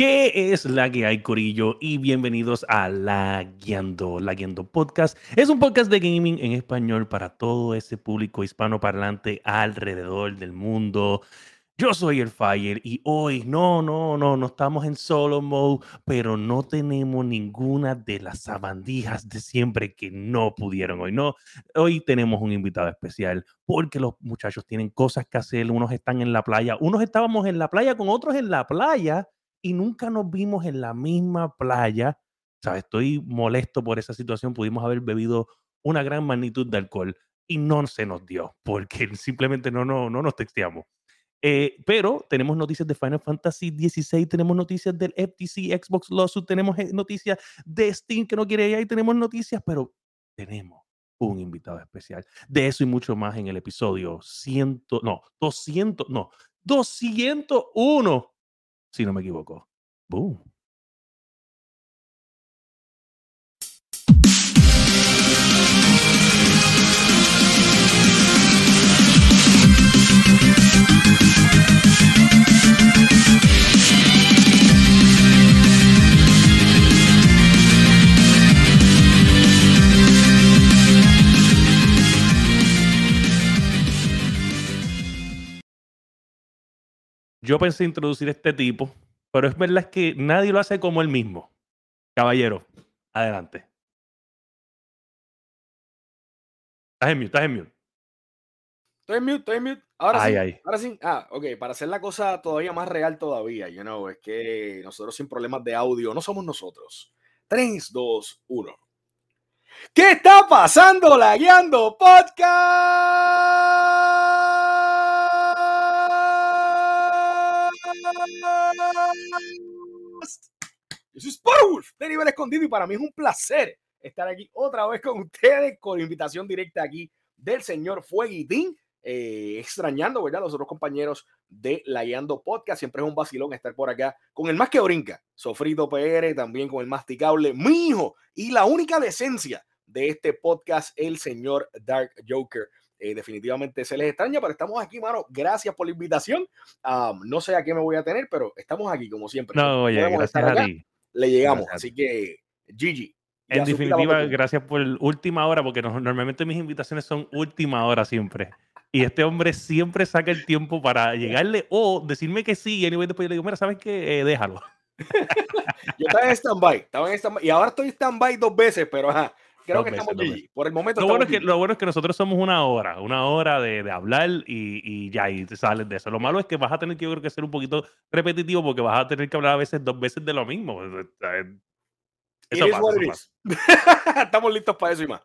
¿Qué es la que hay, Corillo? Y bienvenidos a La Guiando, La Guiando Podcast. Es un podcast de gaming en español para todo ese público hispanoparlante alrededor del mundo. Yo soy el Fire y hoy no, no, no, no estamos en solo mode, pero no tenemos ninguna de las sabandijas de siempre que no pudieron hoy. No, hoy tenemos un invitado especial porque los muchachos tienen cosas que hacer. Unos están en la playa, unos estábamos en la playa con otros en la playa y nunca nos vimos en la misma playa. ¿Sabes? Estoy molesto por esa situación. Pudimos haber bebido una gran magnitud de alcohol y no se nos dio porque simplemente no, no, no nos texteamos. Eh, pero tenemos noticias de Final Fantasy XVI, tenemos noticias del FTC, Xbox Lawsuit, tenemos eh, noticias de Steam que no quiere ir ahí, tenemos noticias, pero tenemos un invitado especial. De eso y mucho más en el episodio 100, no, 200, no, 201 si no me equivoco. Boom. Yo pensé introducir este tipo, pero es verdad que nadie lo hace como él mismo. Caballero, adelante. Estás en mute, estás en mute. Estoy en mute, estoy en mute. Ahora sí. Ahora sí. Ah, ok. Para hacer la cosa todavía más real todavía, you know, es que nosotros sin problemas de audio no somos nosotros. 3, 2, 1. ¿Qué está pasando, la Guiando Podcast? Yo soy Sporwolf de nivel escondido y para mí es un placer estar aquí otra vez con ustedes con invitación directa aquí del señor Fueguitín. Eh, extrañando, ¿verdad? Los otros compañeros de La Guiando Podcast. Siempre es un vacilón estar por acá con el más que brinca, Sofrito PR, también con el masticable, mi hijo y la única decencia de este podcast, el señor Dark Joker. Eh, definitivamente se les extraña, pero estamos aquí, mano. Gracias por la invitación. no sé a qué me voy a tener, pero estamos aquí como siempre. No, oye, gracias a ti. Le llegamos, así que Gigi. En definitiva, gracias por última hora, porque normalmente mis invitaciones son última hora siempre. Y este hombre siempre saca el tiempo para llegarle o decirme que sí. Y después yo le digo, mira, ¿sabes qué? Eh, déjalo. yo estaba en stand-by, estaba en stand y ahora estoy en stand-by dos veces, pero ajá, Creo que estamos Por el momento. Lo bueno, es que, lo bueno es que nosotros somos una hora, una hora de, de hablar y, y, ya, y te sales de eso. Lo malo es que vas a tener que, yo creo que ser un poquito repetitivo porque vas a tener que hablar a veces dos veces de lo mismo. Eso estamos listos para eso y más.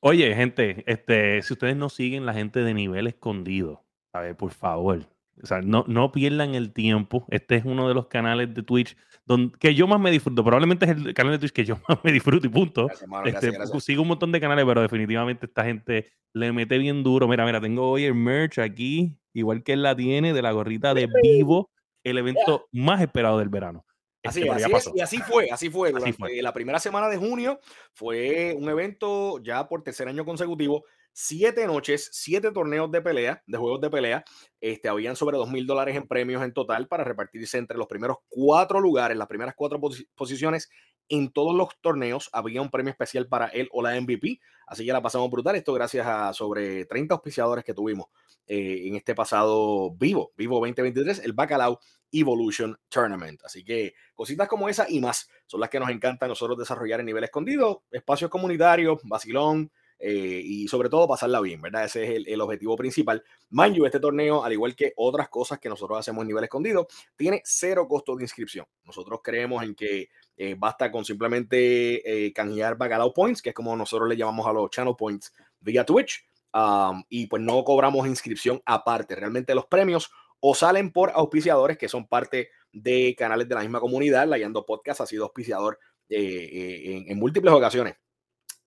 Oye, gente, este, si ustedes no siguen la gente de nivel escondido, a ver, por favor, o sea, no, no pierdan el tiempo. Este es uno de los canales de Twitch donde, que yo más me disfruto. Probablemente es el canal de Twitch que yo más me disfruto y punto. este, Sigo un montón de canales, pero definitivamente esta gente le mete bien duro. Mira, mira, tengo hoy el merch aquí, igual que él la tiene, de la gorrita de Vivo, el evento más esperado del verano. Así, este, así y así fue, así fue. Durante la primera semana de junio fue un evento ya por tercer año consecutivo siete noches, siete torneos de pelea, de juegos de pelea. Este, habían sobre dos mil dólares en premios en total para repartirse entre los primeros cuatro lugares, las primeras cuatro posiciones en todos los torneos. Había un premio especial para él o la MVP. Así que la pasamos brutal. Esto gracias a sobre 30 auspiciadores que tuvimos eh, en este pasado vivo, vivo 2023, el Bacalao Evolution Tournament. Así que cositas como esa y más son las que nos encanta a nosotros desarrollar en nivel escondido, espacios comunitarios, vacilón, eh, y sobre todo pasarla bien, ¿verdad? Ese es el, objetivo principal. Mind you, este torneo, al igual que otras cosas que nosotros hacemos en nivel escondido, tiene cero costo de inscripción. Nosotros creemos en que eh, basta con simplemente eh, canjear Bacalao Points, que es como nosotros le llamamos a los Channel Points vía Twitch, um, y pues no cobramos inscripción aparte. Realmente los premios o salen por auspiciadores que son parte de canales de la misma comunidad. La Yando Podcast ha sido auspiciador en múltiples ocasiones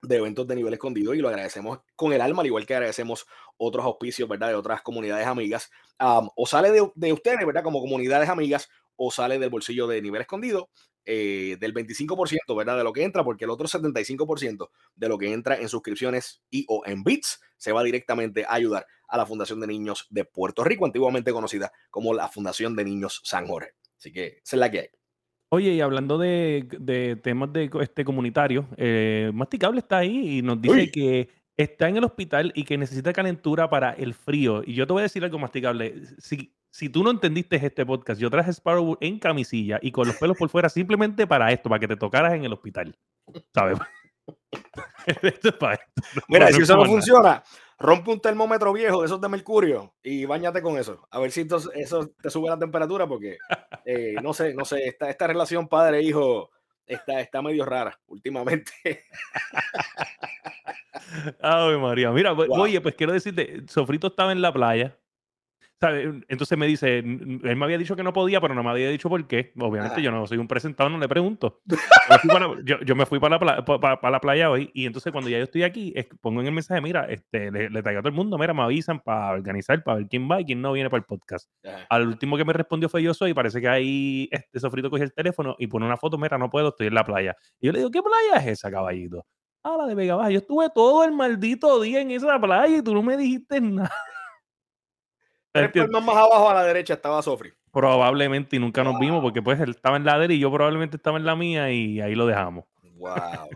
de eventos de nivel escondido y lo agradecemos con el alma, al igual que agradecemos otros auspicios, ¿verdad? De otras comunidades amigas. o sale de, ustedes, ¿verdad? Como comunidades amigas, o sale del bolsillo de nivel escondido, eh, del 25%, ¿verdad? De lo que entra, porque el otro 75% de lo que entra en suscripciones y o en bits se va directamente a ayudar a la Fundación de Niños de Puerto Rico, antiguamente conocida como la Fundación de Niños San Jorge. Así que esa es la que hay. Oye, y hablando de, temas de este comunitario, eh, Masticable está ahí y nos dice que está en el hospital y que necesita calentura para el frío. Y yo te voy a decir algo, Masticable. Si, si tú no entendiste este podcast, yo traje Sparrow en camisilla y con los pelos por fuera simplemente para esto, para que te tocaras en el hospital. ¿Sabes? esto es para esto. Mira, si eso no funciona, rompe un termómetro viejo de esos de mercurio y bañate con eso. A ver si eso te sube la temperatura porque eh, no sé, no sé, esta, esta relación padre-hijo está, está medio rara últimamente. Ay, María. Mira, pues, oye, pues quiero decirte, Sofrito estaba en la playa entonces me dice, él me había dicho que no podía, pero no me había dicho por qué. Obviamente yo no soy un presentador, no le pregunto. yo, me fui para la, para, la, playa hoy y entonces cuando ya yo estoy aquí, pongo en el mensaje, mira, este, le, traigo a todo el mundo, mira, me avisan para organizar, para ver quién va y quién no viene para el podcast. Al último que me respondió fue yo soy, y parece que ahí este sofrito cogió el teléfono y pone una foto, mira, no puedo, estoy en la playa. Y yo le digo, ¿qué playa es esa, caballito? Ah, la de Vega Baja. Yo estuve todo el maldito día en esa playa y tú no me dijiste nada. Tres más abajo a la derecha estaba Sofri. Probablemente y nunca nos vimos porque pues él estaba en la de él y yo probablemente estaba en la mía y ahí lo dejamos. Wow.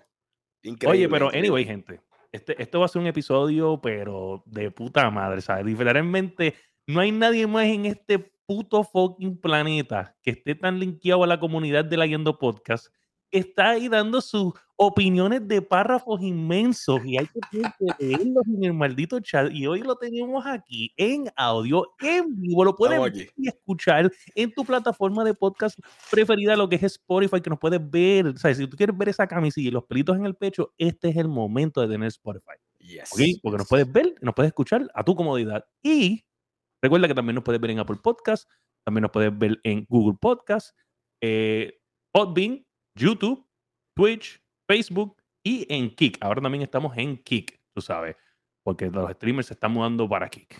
Increíble. Oye, pero anyway, gente, este, esto va a ser un episodio, pero de puta madre, ¿sabes? Literalmente, no hay nadie más en este puto fucking planeta que esté tan linkeado a la comunidad de la Yendo Podcast está ahí dando sus opiniones de párrafos inmensos y hay que leerlos en el maldito chat. Y hoy lo tenemos aquí en audio, en vivo. Lo puedes escuchar en tu plataforma de podcast preferida, lo que es Spotify, que nos puedes ver. O sea, si tú quieres ver esa camisilla y los pelitos en el pecho, este es el momento de tener Spotify. Porque nos puedes ver, nos puedes escuchar a tu comodidad. Y recuerda que también nos puedes ver en Apple Podcast, también nos puedes ver en Google Podcast, eh, Podbean, YouTube, Twitch, Facebook y en Kick. Ahora también estamos en Kick, tú sabes, porque los streamers se están mudando para Kick.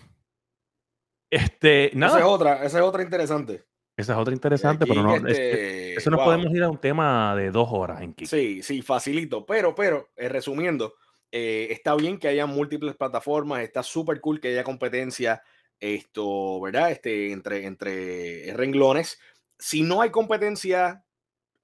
Este, nada. Esa es otra, esa es otra interesante. Esa es otra interesante, pero no, este, eso no podemos ir a un tema de dos horas en Kick. Sí, sí, facilito. Pero, pero, eh, resumiendo, eh, está bien que haya múltiples plataformas, está súper cool que haya competencia, esto, ¿verdad? Este, entre, entre renglones. Si no hay competencia,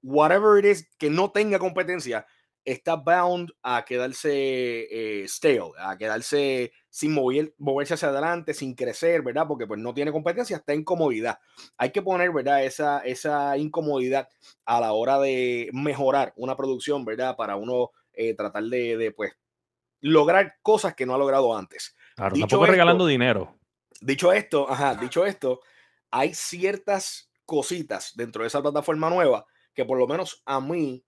whatever it is que no tenga competencia, está bound a quedarse eh, stale, a quedarse sin moverse hacia adelante, sin crecer, ¿verdad? Porque pues no tiene competencia, está en comodidad. Hay que poner, ¿verdad? Esa, esa incomodidad a la hora de mejorar una producción, ¿verdad? Para uno eh, tratar de, pues, lograr cosas que no ha logrado antes. Claro, dicho tampoco regalando dinero. Dicho esto, ajá, dicho esto, hay ciertas cositas dentro de esa plataforma nueva que por lo menos a mí,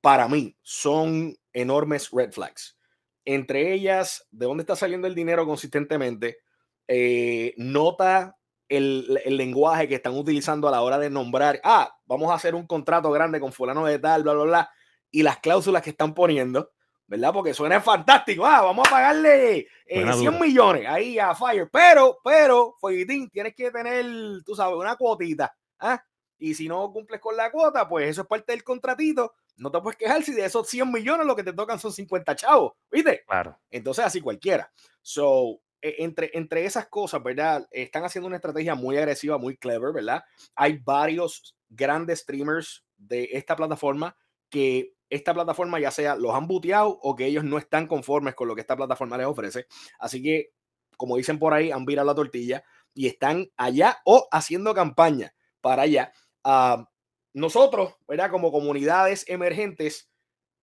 para mí, son enormes red flags. Entre ellas, de dónde está saliendo el dinero consistentemente, eh, nota el, el, lenguaje que están utilizando a la hora de nombrar, ah, vamos a hacer un contrato grande con fulano de tal, bla, bla, bla, y las cláusulas que están poniendo, ¿verdad? Porque suena fantástico, ah, vamos a pagarle 100 eh, millones ahí a Fire, pero, pero, Foyitín, tienes que tener, tú sabes, una cuotita, ¿ah? Y si no cumples con la cuota, pues eso es parte del contratito. No te puedes quejar si de esos 100 millones lo que te tocan son 50 chavos, ¿viste? Claro. Entonces, así cualquiera. So, e, entre, entre esas cosas, ¿verdad? Están haciendo una estrategia muy agresiva, muy clever, ¿verdad? Hay varios grandes streamers de esta plataforma que esta plataforma ya sea los han buteado o que ellos no están conformes con lo que esta plataforma les ofrece. Así que, como dicen por ahí, han virado la tortilla y están allá o haciendo campaña para allá nosotros, ¿verdad? Como comunidades emergentes,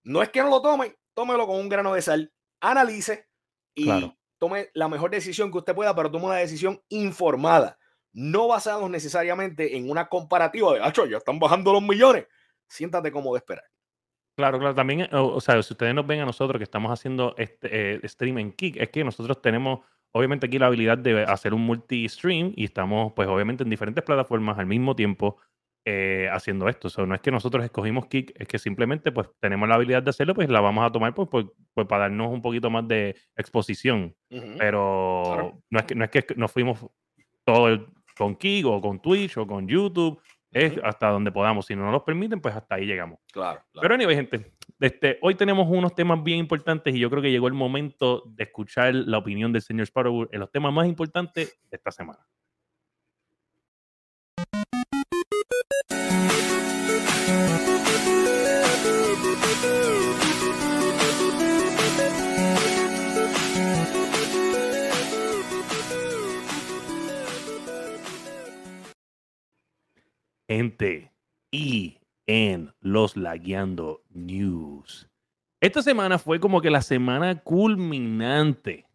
no es que no lo tome, tómelo con un grano de sal, analice y tome la mejor decisión que usted pueda, pero tome una decisión informada, no basados necesariamente en una comparativa de, acho, ya están bajando los millones. Siéntate como de esperar. Claro, claro, también, o, sea, si ustedes nos ven a nosotros que estamos haciendo este eh, stream en Kick, es que nosotros tenemos obviamente aquí la habilidad de hacer un multi-stream y estamos pues obviamente en diferentes plataformas al mismo tiempo eh, haciendo esto. O no es que nosotros escogimos Kick, es que simplemente pues tenemos la habilidad de hacerlo, pues la vamos a tomar pues, pues, pues para darnos un poquito más de exposición. Pero no, es que, no es que nos fuimos todo con Kick o con Twitch o con YouTube. Es hasta donde podamos. Si no nos lo permiten, pues hasta ahí llegamos. Claro. Pero anyway, gente, este, hoy tenemos unos temas bien importantes y yo creo que llegó el momento de escuchar la opinión del señor Sparrow en los temas más importantes de esta semana. Gente, y en los Lagueando News. Esta semana fue como que la semana culminante,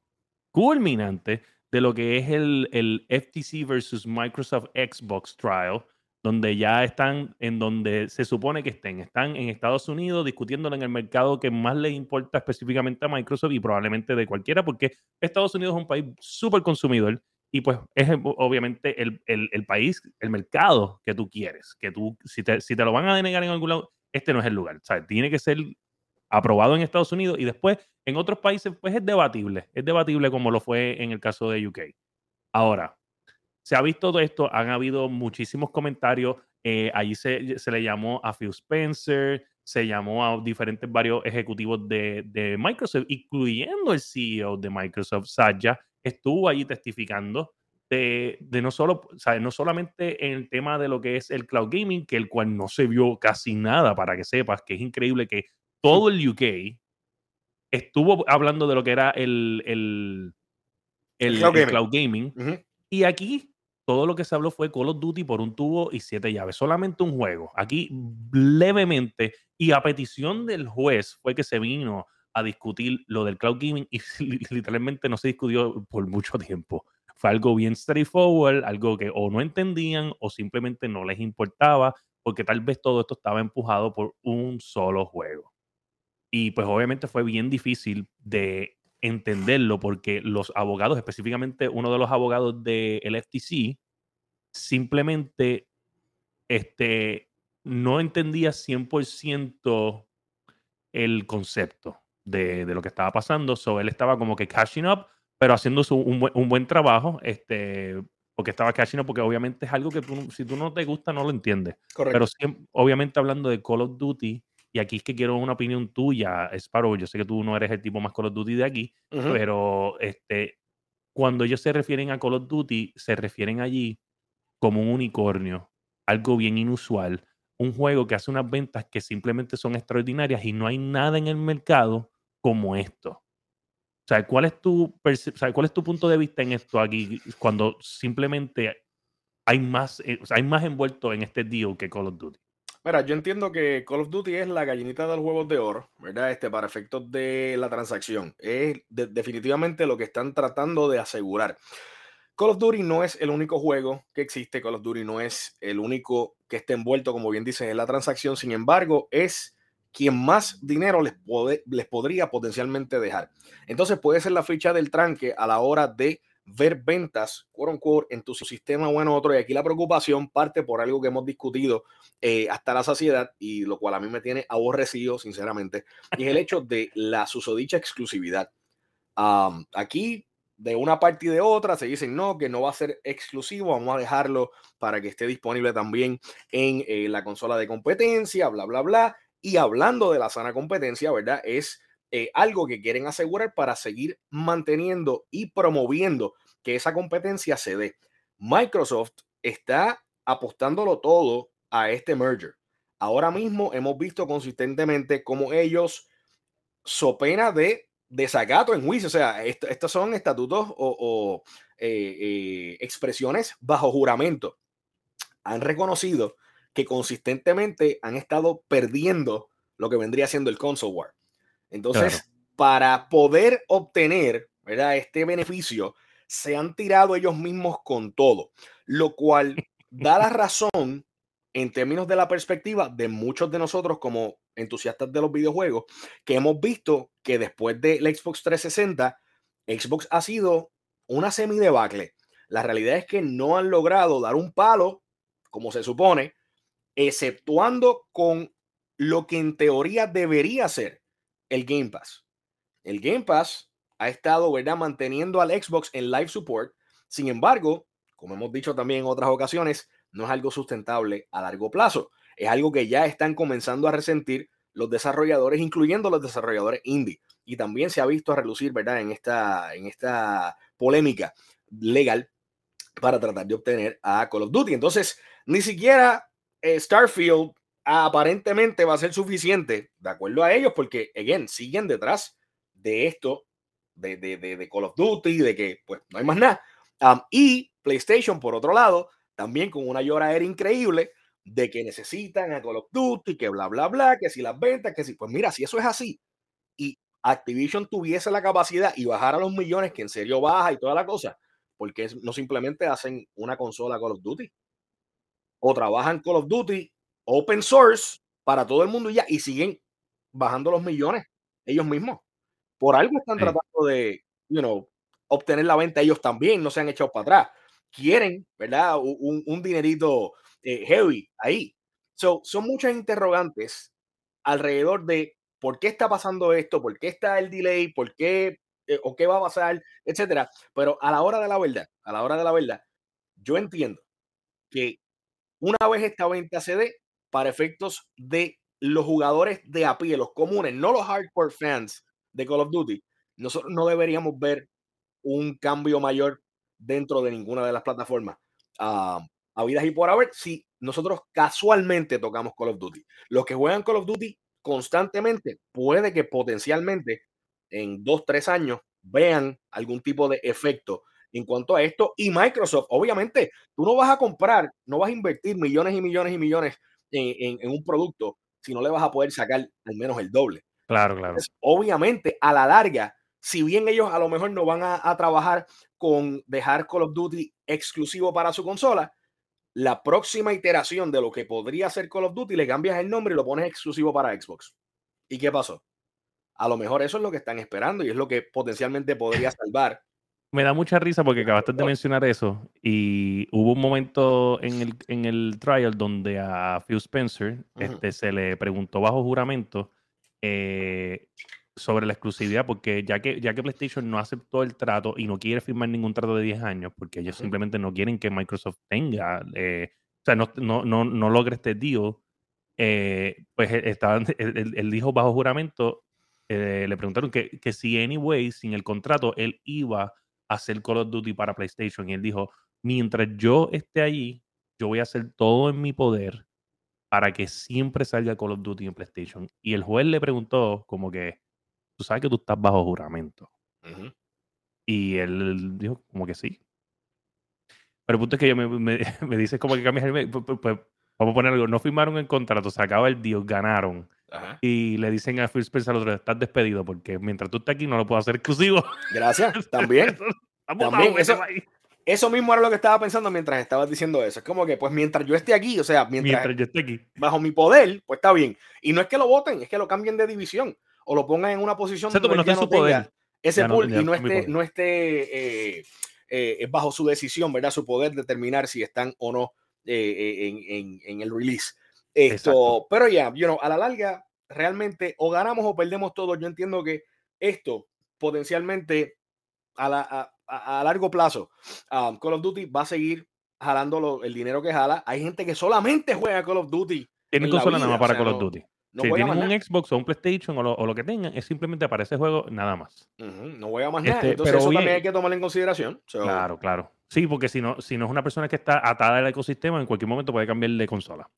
culminante de lo que es el, el FTC versus Microsoft Xbox Trial, donde ya están en donde se supone que estén. Están en Estados Unidos discutiéndolo en el mercado que más les importa específicamente a Microsoft y probablemente de cualquiera, porque Estados Unidos es un país súper consumidor y pues es obviamente el, el, país, el mercado que tú quieres, que tú, si te, si te lo van a denegar en algún lado, este no es el lugar. O sea, tiene que ser aprobado en Estados Unidos y después en otros países, pues es debatible. Es debatible como lo fue en el caso de UK. Ahora, se ha visto todo esto, han habido muchísimos comentarios. Eh, allí se, se, le llamó a Phil Spencer, se llamó a diferentes varios ejecutivos de, de Microsoft, incluyendo el CEO de Microsoft, Satya, estuvo allí testificando de, de, no solo, o no solamente en el tema de lo que es el cloud gaming, que el cual no se vio casi nada, para que sepas que es increíble que todo el UK estuvo hablando de lo que era el, el, el, cloud, gaming. Y aquí todo lo que se habló fue Call of Duty por un tubo y siete llaves. Solamente un juego. Aquí levemente y a petición del juez fue que se vino a discutir lo del cloud gaming y literalmente no se discutió por mucho tiempo. Fue algo bien straightforward, algo que o no entendían o simplemente no les importaba, porque tal vez todo esto estaba empujado por un solo juego. Y pues obviamente fue bien difícil de entenderlo porque los abogados, específicamente uno de los abogados del FTC, simplemente este, no entendía 100% el concepto de, lo que estaba pasando. So, él estaba como que cashing up, pero haciendo un, buen, un, buen, trabajo, este, porque estaba cashing up, porque obviamente es algo que si tú no te gusta, no lo entiendes. Pero obviamente hablando de Call of Duty, y aquí es que quiero una opinión tuya, Sparrow. Yo sé que tú no eres el tipo más Call of Duty de aquí, pero este, cuando ellos se refieren a Call of Duty, se refieren allí como un unicornio, algo bien inusual, un juego que hace unas ventas que simplemente son extraordinarias y no hay nada en el mercado como esto. O sea, ¿cuál es tu, ¿cuál es tu punto de vista en esto aquí cuando simplemente hay más, eh, hay más envuelto en este deal que Call of Duty? Mira, yo entiendo que Call of Duty es la gallinita del juego de oro, ¿verdad? Este, para efectos de la transacción. Es definitivamente lo que están tratando de asegurar. Call of Duty no es el único juego que existe, Call of Duty no es el único que esté envuelto, como bien dicen, en la transacción. Sin embargo, es quien más dinero les, les podría potencialmente dejar. Entonces puede ser la ficha del tranque a la hora de ver ventas, quote unquote, en tu sistema o en otro. Y aquí la preocupación parte por algo que hemos discutido eh, hasta la saciedad y lo cual a mí me tiene aborrecido, sinceramente, y es el hecho de la susodicha exclusividad. aquí, de una parte y de otra, se dicen no, que no va a ser exclusivo, vamos a dejarlo para que esté disponible también en eh, la consola de competencia, bla, bla, bla. Y hablando de la sana competencia, ¿verdad? Es eh, algo que quieren asegurar para seguir manteniendo y promoviendo que esa competencia se dé. Microsoft está apostándolo todo a este merger. Ahora mismo hemos visto consistentemente cómo ellos, so pena de desacato en juicio, o sea, estos son estatutos o, eh, eh, expresiones bajo juramento, han reconocido que consistentemente han estado perdiendo lo que vendría siendo el console war. Entonces, para poder obtener ¿verdad? este beneficio, se han tirado ellos mismos con todo, lo cual da la razón en términos de la perspectiva de muchos de nosotros como entusiastas de los videojuegos, que hemos visto que después de la Xbox 360, Xbox ha sido una semi debacle. La realidad es que no han logrado dar un palo, como se supone, exceptuando con lo que en teoría debería ser el Game Pass. El Game Pass ha estado, ¿verdad?, manteniendo al Xbox en live support. Sin embargo, como hemos dicho también en otras ocasiones, no es algo sustentable a largo plazo. Es algo que ya están comenzando a resentir los desarrolladores, incluyendo los desarrolladores indie. Y también se ha visto a relucir, ¿verdad?, en esta, en esta polémica legal para tratar de obtener a Call of Duty. Entonces, ni siquiera eh, Starfield aparentemente va a ser suficiente, de acuerdo a ellos, porque, again, siguen detrás de esto, de, de, de, Call of Duty, de que, pues, no hay más nada. y PlayStation, por otro lado, también con una llora era increíble, de que necesitan a Call of Duty, que bla, bla, bla, que si las ventas, que si, pues mira, si eso es así y Activision tuviese la capacidad y bajara los millones, que en serio baja y toda la cosa, porque no simplemente hacen una consola Call of Duty o trabajan Call of Duty open source para todo el mundo y ya, y siguen bajando los millones ellos mismos. Por algo están tratando de, you know, obtener la venta ellos también, no se han echado para atrás. Quieren, ¿verdad? Un, un dinerito eh, heavy ahí. So, son muchas interrogantes alrededor de por qué está pasando esto, por qué está el delay, por qué eh, o qué va a pasar, etcétera. Pero a la hora de la verdad, a la hora de la verdad, yo entiendo que una vez esta venta se dé, para efectos de los jugadores de a pie, los comunes, no los hardcore fans de Call of Duty, nosotros no deberíamos ver un cambio mayor dentro de ninguna de las plataformas. Uh, habidas y por haber, si nosotros casualmente tocamos Call of Duty. Los que juegan Call of Duty constantemente, puede que potencialmente en dos, tres años vean algún tipo de efecto en cuanto a esto. Y Microsoft, obviamente, tú no vas a comprar, no vas a invertir millones y millones y millones en, un producto si no le vas a poder sacar al menos el doble. Claro, claro. obviamente, a la larga, si bien ellos a lo mejor no van a, a trabajar con dejar Call of Duty exclusivo para su consola, la próxima iteración de lo que podría ser Call of Duty le cambias el nombre y lo pones exclusivo para Xbox. ¿Y qué pasó? A lo mejor eso es lo que están esperando y es lo que potencialmente podría salvar me da mucha risa porque acabaste de mencionar eso y hubo un momento en el, en el trial donde a Phil Spencer este, se le preguntó bajo juramento eh, sobre la exclusividad porque ya que, ya que PlayStation no aceptó el trato y no quiere firmar ningún trato de 10 años porque ellos simplemente no quieren que Microsoft tenga, eh, o sea, no, no, no, no logre este deal, eh, pues estaban, él, dijo bajo juramento, le preguntaron que, que si anyway, sin el contrato, él iba hacer Call of Duty para PlayStation. Y él dijo, mientras yo esté allí, yo voy a hacer todo en mi poder para que siempre salga Call of Duty en PlayStation. Y el juez le preguntó como que, tú sabes que tú estás bajo juramento. Y él dijo como que sí. Pero el punto es que yo me, me, dice como que cambias el... Pues, vamos a poner algo, no firmaron el contrato, se acaba el deal, ganaron. Y le dicen a Phil Spencer al otro, estás despedido porque mientras tú estás aquí no lo puedo hacer exclusivo. Gracias, también. también eso, mismo era lo que estaba pensando mientras estabas diciendo eso. Es como que, pues mientras yo esté aquí, o sea, mientras, yo esté aquí, bajo mi poder, pues está bien. Y no es que lo voten, es que lo cambien de división o lo pongan en una posición donde no, su poder. ese pool y no esté, no esté eh, eh, bajo su decisión, ¿verdad? Su poder determinar si están o no eh, en, en, en el release. Esto, pero ya, you know, a la larga, realmente o ganamos o perdemos todo. Yo entiendo que esto potencialmente a, la, a, largo plazo, um, Call of Duty va a seguir jalando el dinero que jala. Hay gente que solamente juega Call of Duty. Tienen consola nada más para Call of Duty. si tienen un Xbox o un PlayStation o lo, o lo, que tengan, es simplemente para ese juego nada más. no voy a más nada. Este, Entonces, eso también hay que tomarlo en consideración. Claro, claro. Sí, porque si no, si no es una persona que está atada al ecosistema, en cualquier momento puede cambiar de consola.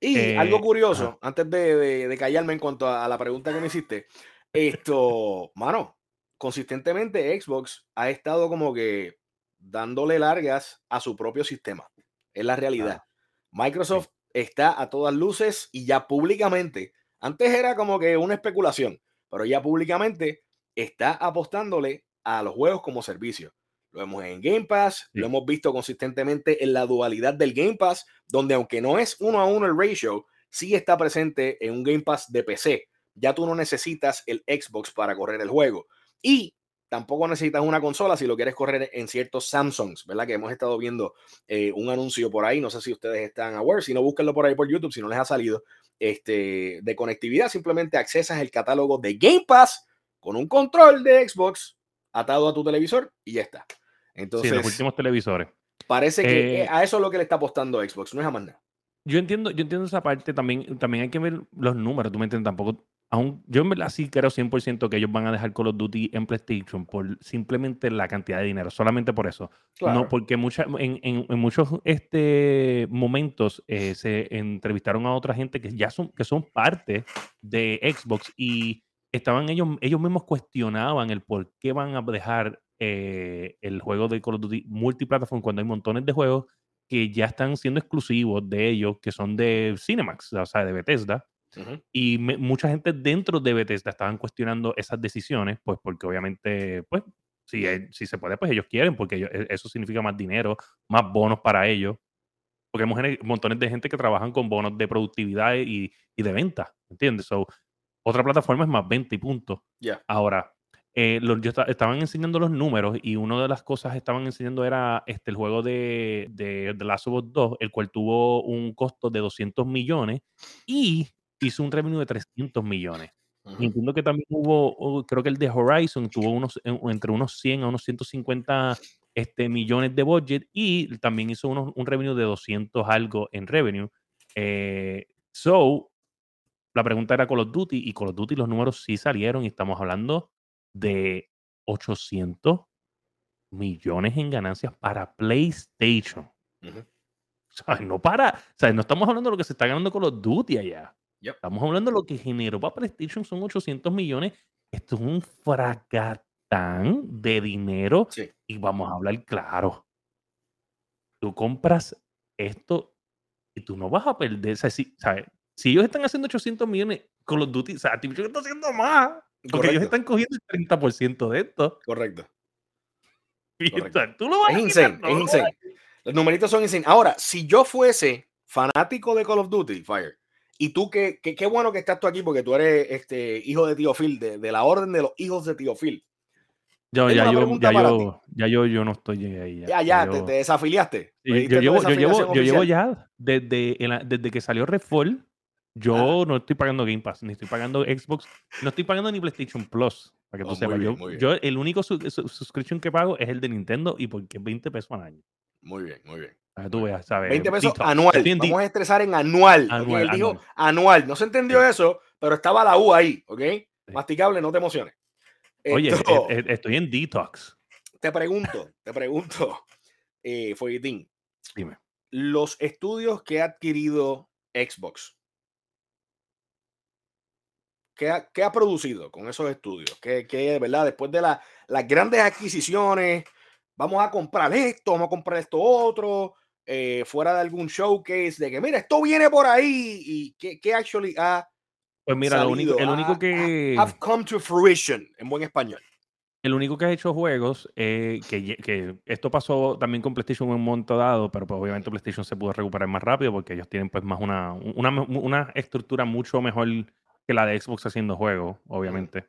Y eh, algo curioso, antes de, de, callarme en cuanto a, la pregunta que me hiciste, esto, mano, consistentemente Xbox ha estado como que dándole largas a su propio sistema. Es la realidad. Microsoft está a todas luces y ya públicamente, antes era como que una especulación, pero ya públicamente está apostándole a los juegos como servicio. Lo vemos en Game Pass, lo hemos visto consistentemente en la dualidad del Game Pass, donde aunque no es uno a uno el ratio, sí está presente en un Game Pass de PC. Ya tú no necesitas el Xbox para correr el juego. Y tampoco necesitas una consola si lo quieres correr en ciertos Samsungs, ¿verdad? Que hemos estado viendo eh, un anuncio por ahí, no sé si ustedes están aware, si no, búsquenlo por ahí por YouTube, si no les ha salido, este, de conectividad, simplemente accesas el catálogo de Game Pass con un control de Xbox atado a tu televisor y ya está. Entonces, sí, los últimos televisores. Parece que eh, a eso es lo que le está apostando Xbox, no es a más nada. Yo entiendo, yo entiendo esa parte también. También hay que ver los números, tú me entiendes. Tampoco, aún, yo en verdad sí creo 100% que ellos van a dejar Call of Duty en PlayStation por simplemente la cantidad de dinero, solamente por eso. No, porque mucha, en, en, muchos este, momentos eh, se entrevistaron a otra gente que ya son, que son parte de Xbox y estaban ellos, ellos mismos cuestionaban el por qué van a dejar eh, el juego de Call of Duty multiplataforma cuando hay montones de juegos que ya están siendo exclusivos de ellos, que son de Cinemax, o sea, de Bethesda. Y mucha gente dentro de Bethesda estaban cuestionando esas decisiones, pues porque obviamente, pues, si, si se puede, pues ellos quieren, porque e, eso significa más dinero, más bonos para ellos. Porque hay montones de gente que trabajan con bonos de productividad y, y de venta, ¿entiendes? So, otra plataforma es más venta y punto. Ahora, eh, yo estaban enseñando los números y una de las cosas que estaban enseñando era este, el juego de, de The Last of Us 2, el cual tuvo un costo de 200 millones y hizo un revenue de 300 millones. Entiendo que también hubo, creo que el de Horizon tuvo unos, entre unos 100 a unos 150 este, millones de budget y también hizo un revenue de 200 algo en revenue. Eh, so, la pregunta era Call of Duty y Call of Duty los números sí salieron y estamos hablando de 800 millones en ganancias para PlayStation. no para, no estamos hablando de lo que se está ganando Call of Duty allá. Estamos hablando de lo que generó para PlayStation son 800 millones. Esto es un fracatán de dinero. Y vamos a hablar claro. Tú compras esto y tú no vas a perder. si, ¿sabes? si ellos están haciendo 800 millones, Call of Duty, o sea, Activision está haciendo más. Porque ellos están cogiendo el 30% de esto. Correcto. Tú lo vas es insane, es insane. Los numeritos son insane. Ahora, si yo fuese fanático de Call of Duty, Fire, y tú, qué, qué, bueno que estás tú aquí porque tú eres este, hijo de Tío Phil, de, de la orden de los hijos de Tío Phil. Yo, ya, yo, ya, yo, ya yo, yo no estoy ahí. Ya, ya, te, desafiliaste. yo, llevo, yo, llevo, yo llevo ya desde, desde que salió Refall. Yo no estoy pagando Game Pass, ni estoy pagando Xbox, no estoy pagando ni PlayStation Plus. Para que tú oh, sepas. yo, el único suscription que pago es el de Nintendo y porque es 20 pesos al año. Muy bien, muy bien. Tú veas, ¿sabes? 20 pesos anual. Vamos a estresar en anual. anual él dijo anual. No se entendió eso, pero estaba la U ahí, ¿ok? Masticable, no te emociones. Oye, estoy en detox. Te pregunto, te pregunto, eh, Dime. Los estudios que ha adquirido Xbox, ¿qué ha, ha producido con esos estudios? ¿Qué, verdad? Después de las grandes adquisiciones, vamos a comprar esto, vamos a comprar esto otro, eh, fuera de algún showcase de que, mira, esto viene por ahí y que, que actually ha. Pues mira, lo único, el único que. Have come to fruition en buen español. El único que ha hecho juegos, eh, que, que, esto pasó también con PlayStation en un momento dado, pero pues obviamente PlayStation se pudo recuperar más rápido porque ellos tienen pues más una, una, una estructura mucho mejor que la de Xbox haciendo juegos, obviamente.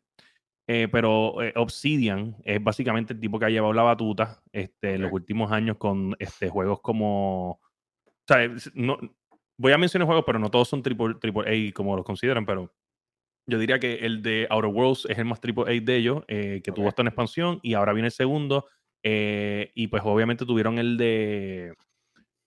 Eh, pero eh, Obsidian es básicamente el tipo que ha llevado la batuta este, en los últimos años con este, juegos como. O sea, no, voy a mencionar juegos, pero no todos son triple, triple A como los consideran, pero yo diría que el de Outer Worlds es el más triple A de ellos, eh, que tuvo hasta una expansión y ahora viene el segundo. y pues obviamente tuvieron el de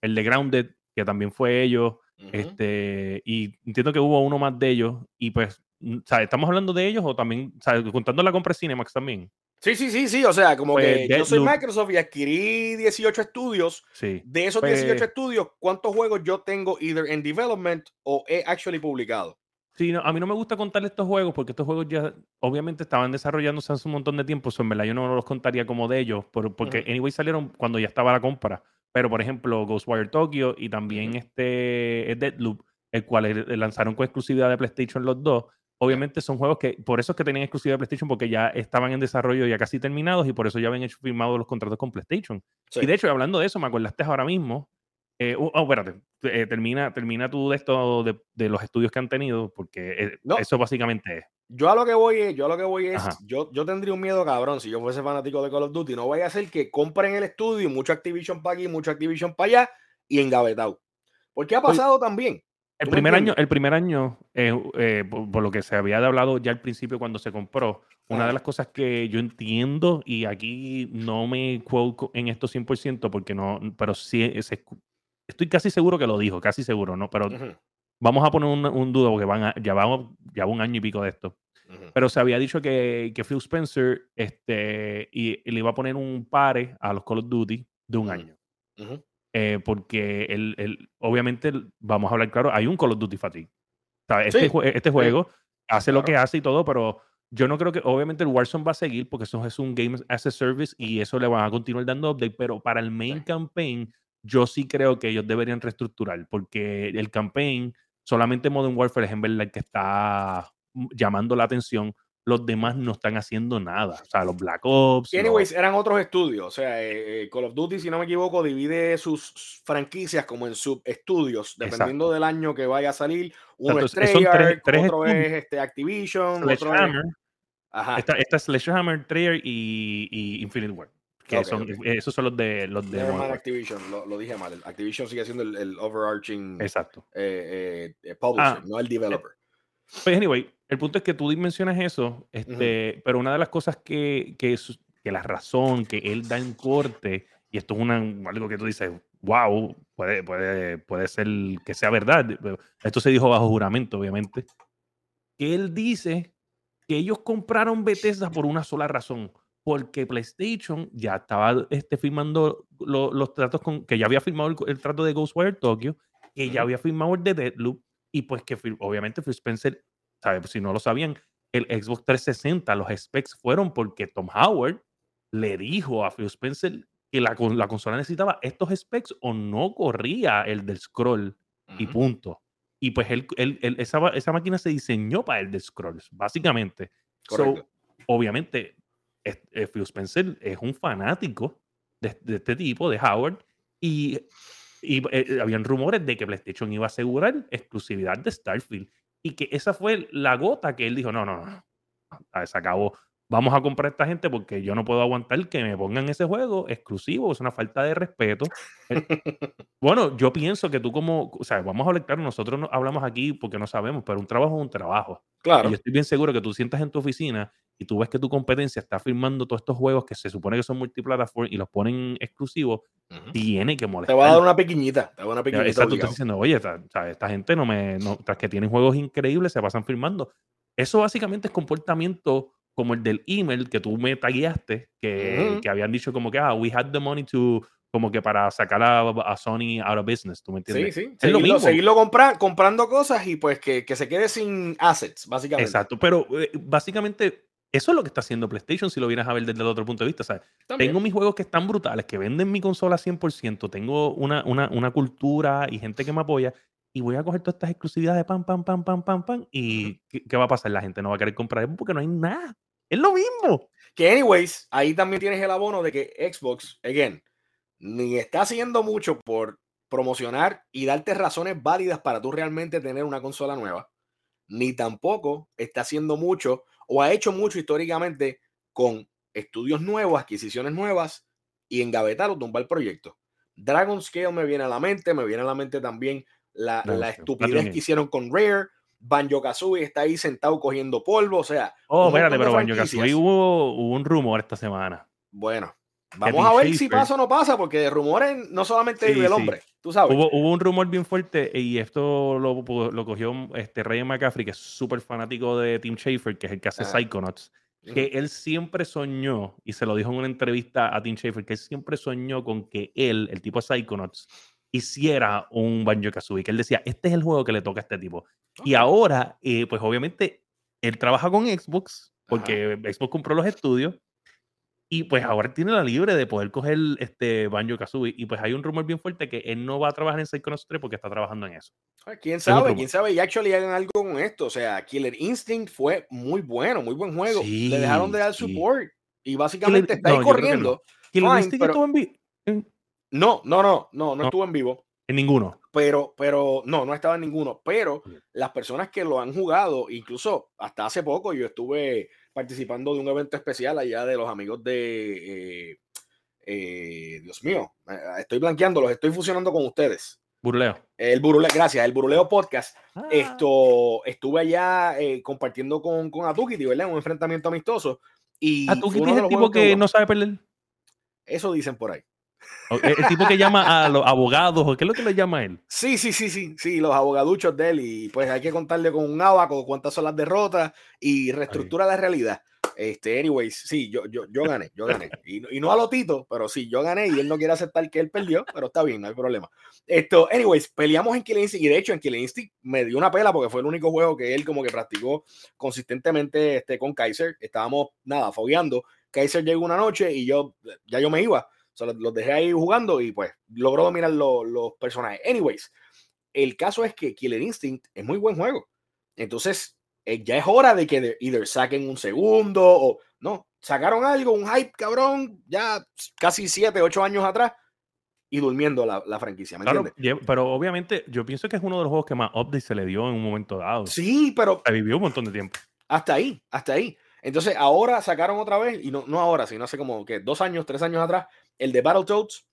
el de Grounded, que también fue ellos. Este, y entiendo que hubo uno más de ellos. Y pues Mm, ¿Estamos hablando de ellos o también, contando la compra de Cinemax también? Sí, sí, sí, sí. O sea, como pues, que yo soy Microsoft y adquirí 18 estudios. Sí. De esos 18 pues estudios, ¿cuántos juegos yo tengo either en development o he actually publicado? Sí, a mí no me gusta contar estos juegos porque estos juegos ya obviamente estaban desarrollándose hace un montón de tiempo. en verdad yo no los contaría como de ellos porque anyway salieron cuando ya estaba la compra. Pero por ejemplo, Ghostwire Tokyo y también este Deadloop, el cual lanzaron con exclusividad de PlayStation los dos obviamente son juegos que, por eso es que tenían exclusividad de PlayStation, porque ya estaban en desarrollo ya casi terminados y por eso ya habían hecho firmados los contratos con PlayStation. Y de hecho, hablando de eso, me acordaste ahora mismo. Eh, oh, espérate, eh, termina, termina tú de esto de, los estudios que han tenido, porque eh, eso básicamente es. Yo a lo que voy es, yo a lo que voy es, yo, yo tendría un miedo cabrón si yo fuese fanático de Call of Duty. No vaya a ser que compren el estudio, mucho Activision para aquí, mucho Activision para allá y engavetado. Porque ha pasado también. El primer, año, el primer año, eh, eh, por, lo que se había hablado ya al principio cuando se compró, una de las cosas que yo entiendo, y aquí no me quote en esto 100%, porque no, pero sí, estoy casi seguro que lo dijo, casi seguro, ¿no? Pero vamos a poner un, un duda, porque van ya vamos ya un año y pico de esto. Pero se había dicho que, que Phil Spencer este, y, le iba a poner un pare a los Call of Duty de un año. Eh, porque el, obviamente, vamos a hablar claro, hay un Call of Duty Fatigue. Este, este juego hace lo que hace y todo, pero yo no creo que, obviamente, el Warzone va a seguir porque eso es un Game as a Service y eso le van a continuar dando update, pero para el main campaign, yo sí creo que ellos deberían reestructurar, porque el campaign, solamente Modern Warfare es en verdad el que está mm, llamando la atención, los demás no están haciendo nada. O sea, los Black Ops. Anyways, eran otros estudios. O sea, eh, eh, Call of Duty, si no me equivoco, divide sus franquicias como en subestudios, dependiendo del año que vaya a salir. Uno es Treyarch, otro es este, Activision, otro es... Ajá. Esta, esta es Sledgehammer, Treyarch y, y Infinite War. Que son, Esos son los de los de Activision, lo, dije mal. Activision sigue siendo el, overarching Exacto. Eh, publisher, ah, no el developer. Pues anyway, el punto es que tú mencionas eso, este, pero una de las cosas que, que, que, la razón que él da en corte, y esto es una, algo que tú dices, wow, puede, puede, puede ser que sea verdad, esto se dijo bajo juramento, obviamente, que él dice que ellos compraron Bethesda por una sola razón, porque PlayStation ya estaba este, firmando los tratos con, que ya había firmado el, trato de Ghostwire Tokyo, que ya había firmado el de Deadloop, y pues que obviamente Phil Spencer si no lo sabían, el Xbox 360, los specs fueron porque Tom Howard le dijo a Phil Spencer que la, la consola necesitaba estos specs o no corría el del scroll y punto. Y pues él, esa, esa, máquina se diseñó para el del scrolls, básicamente. obviamente, eh, Phil Spencer es un fanático de, este tipo, de Howard, y, y eh, habían rumores de que PlayStation iba a asegurar exclusividad de Starfield y que esa fue la gota que él dijo, no, no, no, se acabó. Vamos a comprar a esta gente porque yo no puedo aguantar que me pongan ese juego exclusivo, es una falta de respeto. Eh, bueno, yo pienso que tú como, o sea, vamos a hablar, nosotros no hablamos aquí porque no sabemos, pero un trabajo es un trabajo. Claro. Y yo estoy bien seguro que tú sientas en tu oficina y tú ves que tu competencia está firmando todos estos juegos que se supone que son multiplataformas y los ponen exclusivos, tiene que molestar. Te va a dar una pequeñita, te va a dar una pequeñita. Exacto, tú estás diciendo, oye, esta, gente no me, tras que tienen juegos increíbles, se pasan firmando. Eso básicamente es comportamiento como el del email que tú me tagueaste, que, que habían dicho como que, ah, we had the money to como que para sacar a, Sony out of business, ¿tú me entiendes? Sí, sí. seguirlo, seguirlo comprando cosas y pues que, que, se quede sin assets, básicamente. Exacto, pero eh, básicamente eso es lo que está haciendo PlayStation si lo vienes a ver desde el otro punto de vista. ¿sabes? Tengo mis juegos que están brutales, que venden mi consola 100%, tengo una, una, una cultura y gente que me apoya y voy a coger todas estas exclusividades, pam, pam, pam, pam, pam, pam, y ¿qué, ¿qué, va a pasar? La gente no va a querer comprar porque no hay nada. Es lo mismo. Que anyways, ahí también tienes el abono de que Xbox, again, ni está haciendo mucho por promocionar y darte razones válidas para tú realmente tener una consola nueva, ni tampoco está haciendo mucho o ha hecho mucho históricamente con estudios nuevos, adquisiciones nuevas y engavetar o tumbar proyectos. Dragon Scale me viene a la mente, me viene a la mente también la, la estupidez que hicieron con Rare. Banjo Kazooie está ahí sentado cogiendo polvo, o sea. Oh, espérate, pero Banjo Kazooie hubo, hubo un rumor esta semana. Bueno, Vamos a ver si pasa o no pasa, porque de rumores no solamente sí, el hombre, tú sabes. Hubo, hubo, un rumor bien fuerte y esto lo, lo cogió este Ryan McCaffrey, que es súper fanático de Tim Schafer, que es el que hace Psychonauts, que él siempre soñó, y se lo dijo en una entrevista a Tim Schafer, que él siempre soñó con que él, el tipo de Psychonauts, hiciera un Banjo Kazooie, que él decía, este es el juego que le toca a este tipo. Y ahora, eh, pues obviamente, él trabaja con Xbox, porque Xbox compró los estudios, y pues ahora tiene la libre de poder coger este Banjo Kazooie. Y pues hay un rumor bien fuerte que él no va a trabajar en Psychonauts 3 porque está trabajando en eso. Ah, ¿Quién sabe? ¿Quién sabe? Y actually hagan algo con esto. O sea, Killer Instinct fue muy bueno, muy buen juego. Le dejaron de dar support. Y básicamente está ahí corriendo. Killer Instinct estuvo en vivo. No, no, no, no, no, estuvo en vivo. En ninguno. Pero, pero, no, no estaba en ninguno. Pero las personas que lo han jugado, incluso hasta hace poco, yo estuve participando de un evento especial allá de los amigos de, eh, eh, Dios mío, estoy blanqueando, los estoy fusionando con ustedes. Buruleo. El Buruleo, gracias, el Buruleo Podcast. Ah. Esto, estuve allá eh, compartiendo con, con Atukiti, ¿verdad? Un enfrentamiento amistoso. Y Atukiti es el tipo que no sabe perder. Eso dicen por ahí. El tipo que llama a los abogados, ¿qué es lo que le llama a él? Sí, sí, sí, sí, sí, los abogaduchos de él. Y pues hay que contarle con un abaco cuántas son las derrotas y reestructura la realidad. Este, anyways, sí, yo, yo, yo gané, yo gané. Y, no a Lotito, pero sí, yo gané y él no quiere aceptar que él perdió, pero está bien, no hay problema. Esto, anyways, peleamos en Killing y de hecho en Killing me dio una pela porque fue el único juego que él como que practicó consistentemente este, con Kaiser. Estábamos, nada, fogueando. Kaiser llegó una noche y yo, ya yo me iba los, dejé ahí jugando y pues logró dominar los personajes. Anyways, el caso es que Killer Instinct es muy buen juego. Entonces, eh, ya es hora de que either saquen un segundo o no, sacaron algo, un hype cabrón, ya casi 7, 8 años atrás y durmiendo la, la franquicia. ¿me claro, pero obviamente yo pienso que es uno de los juegos que más update se le dio en un momento dado. Sí, pero. Se vivió un montón de tiempo. Hasta ahí, hasta ahí. Entonces ahora sacaron otra vez, y no, no ahora, sino hace como que dos años, tres años atrás, el de Battletoads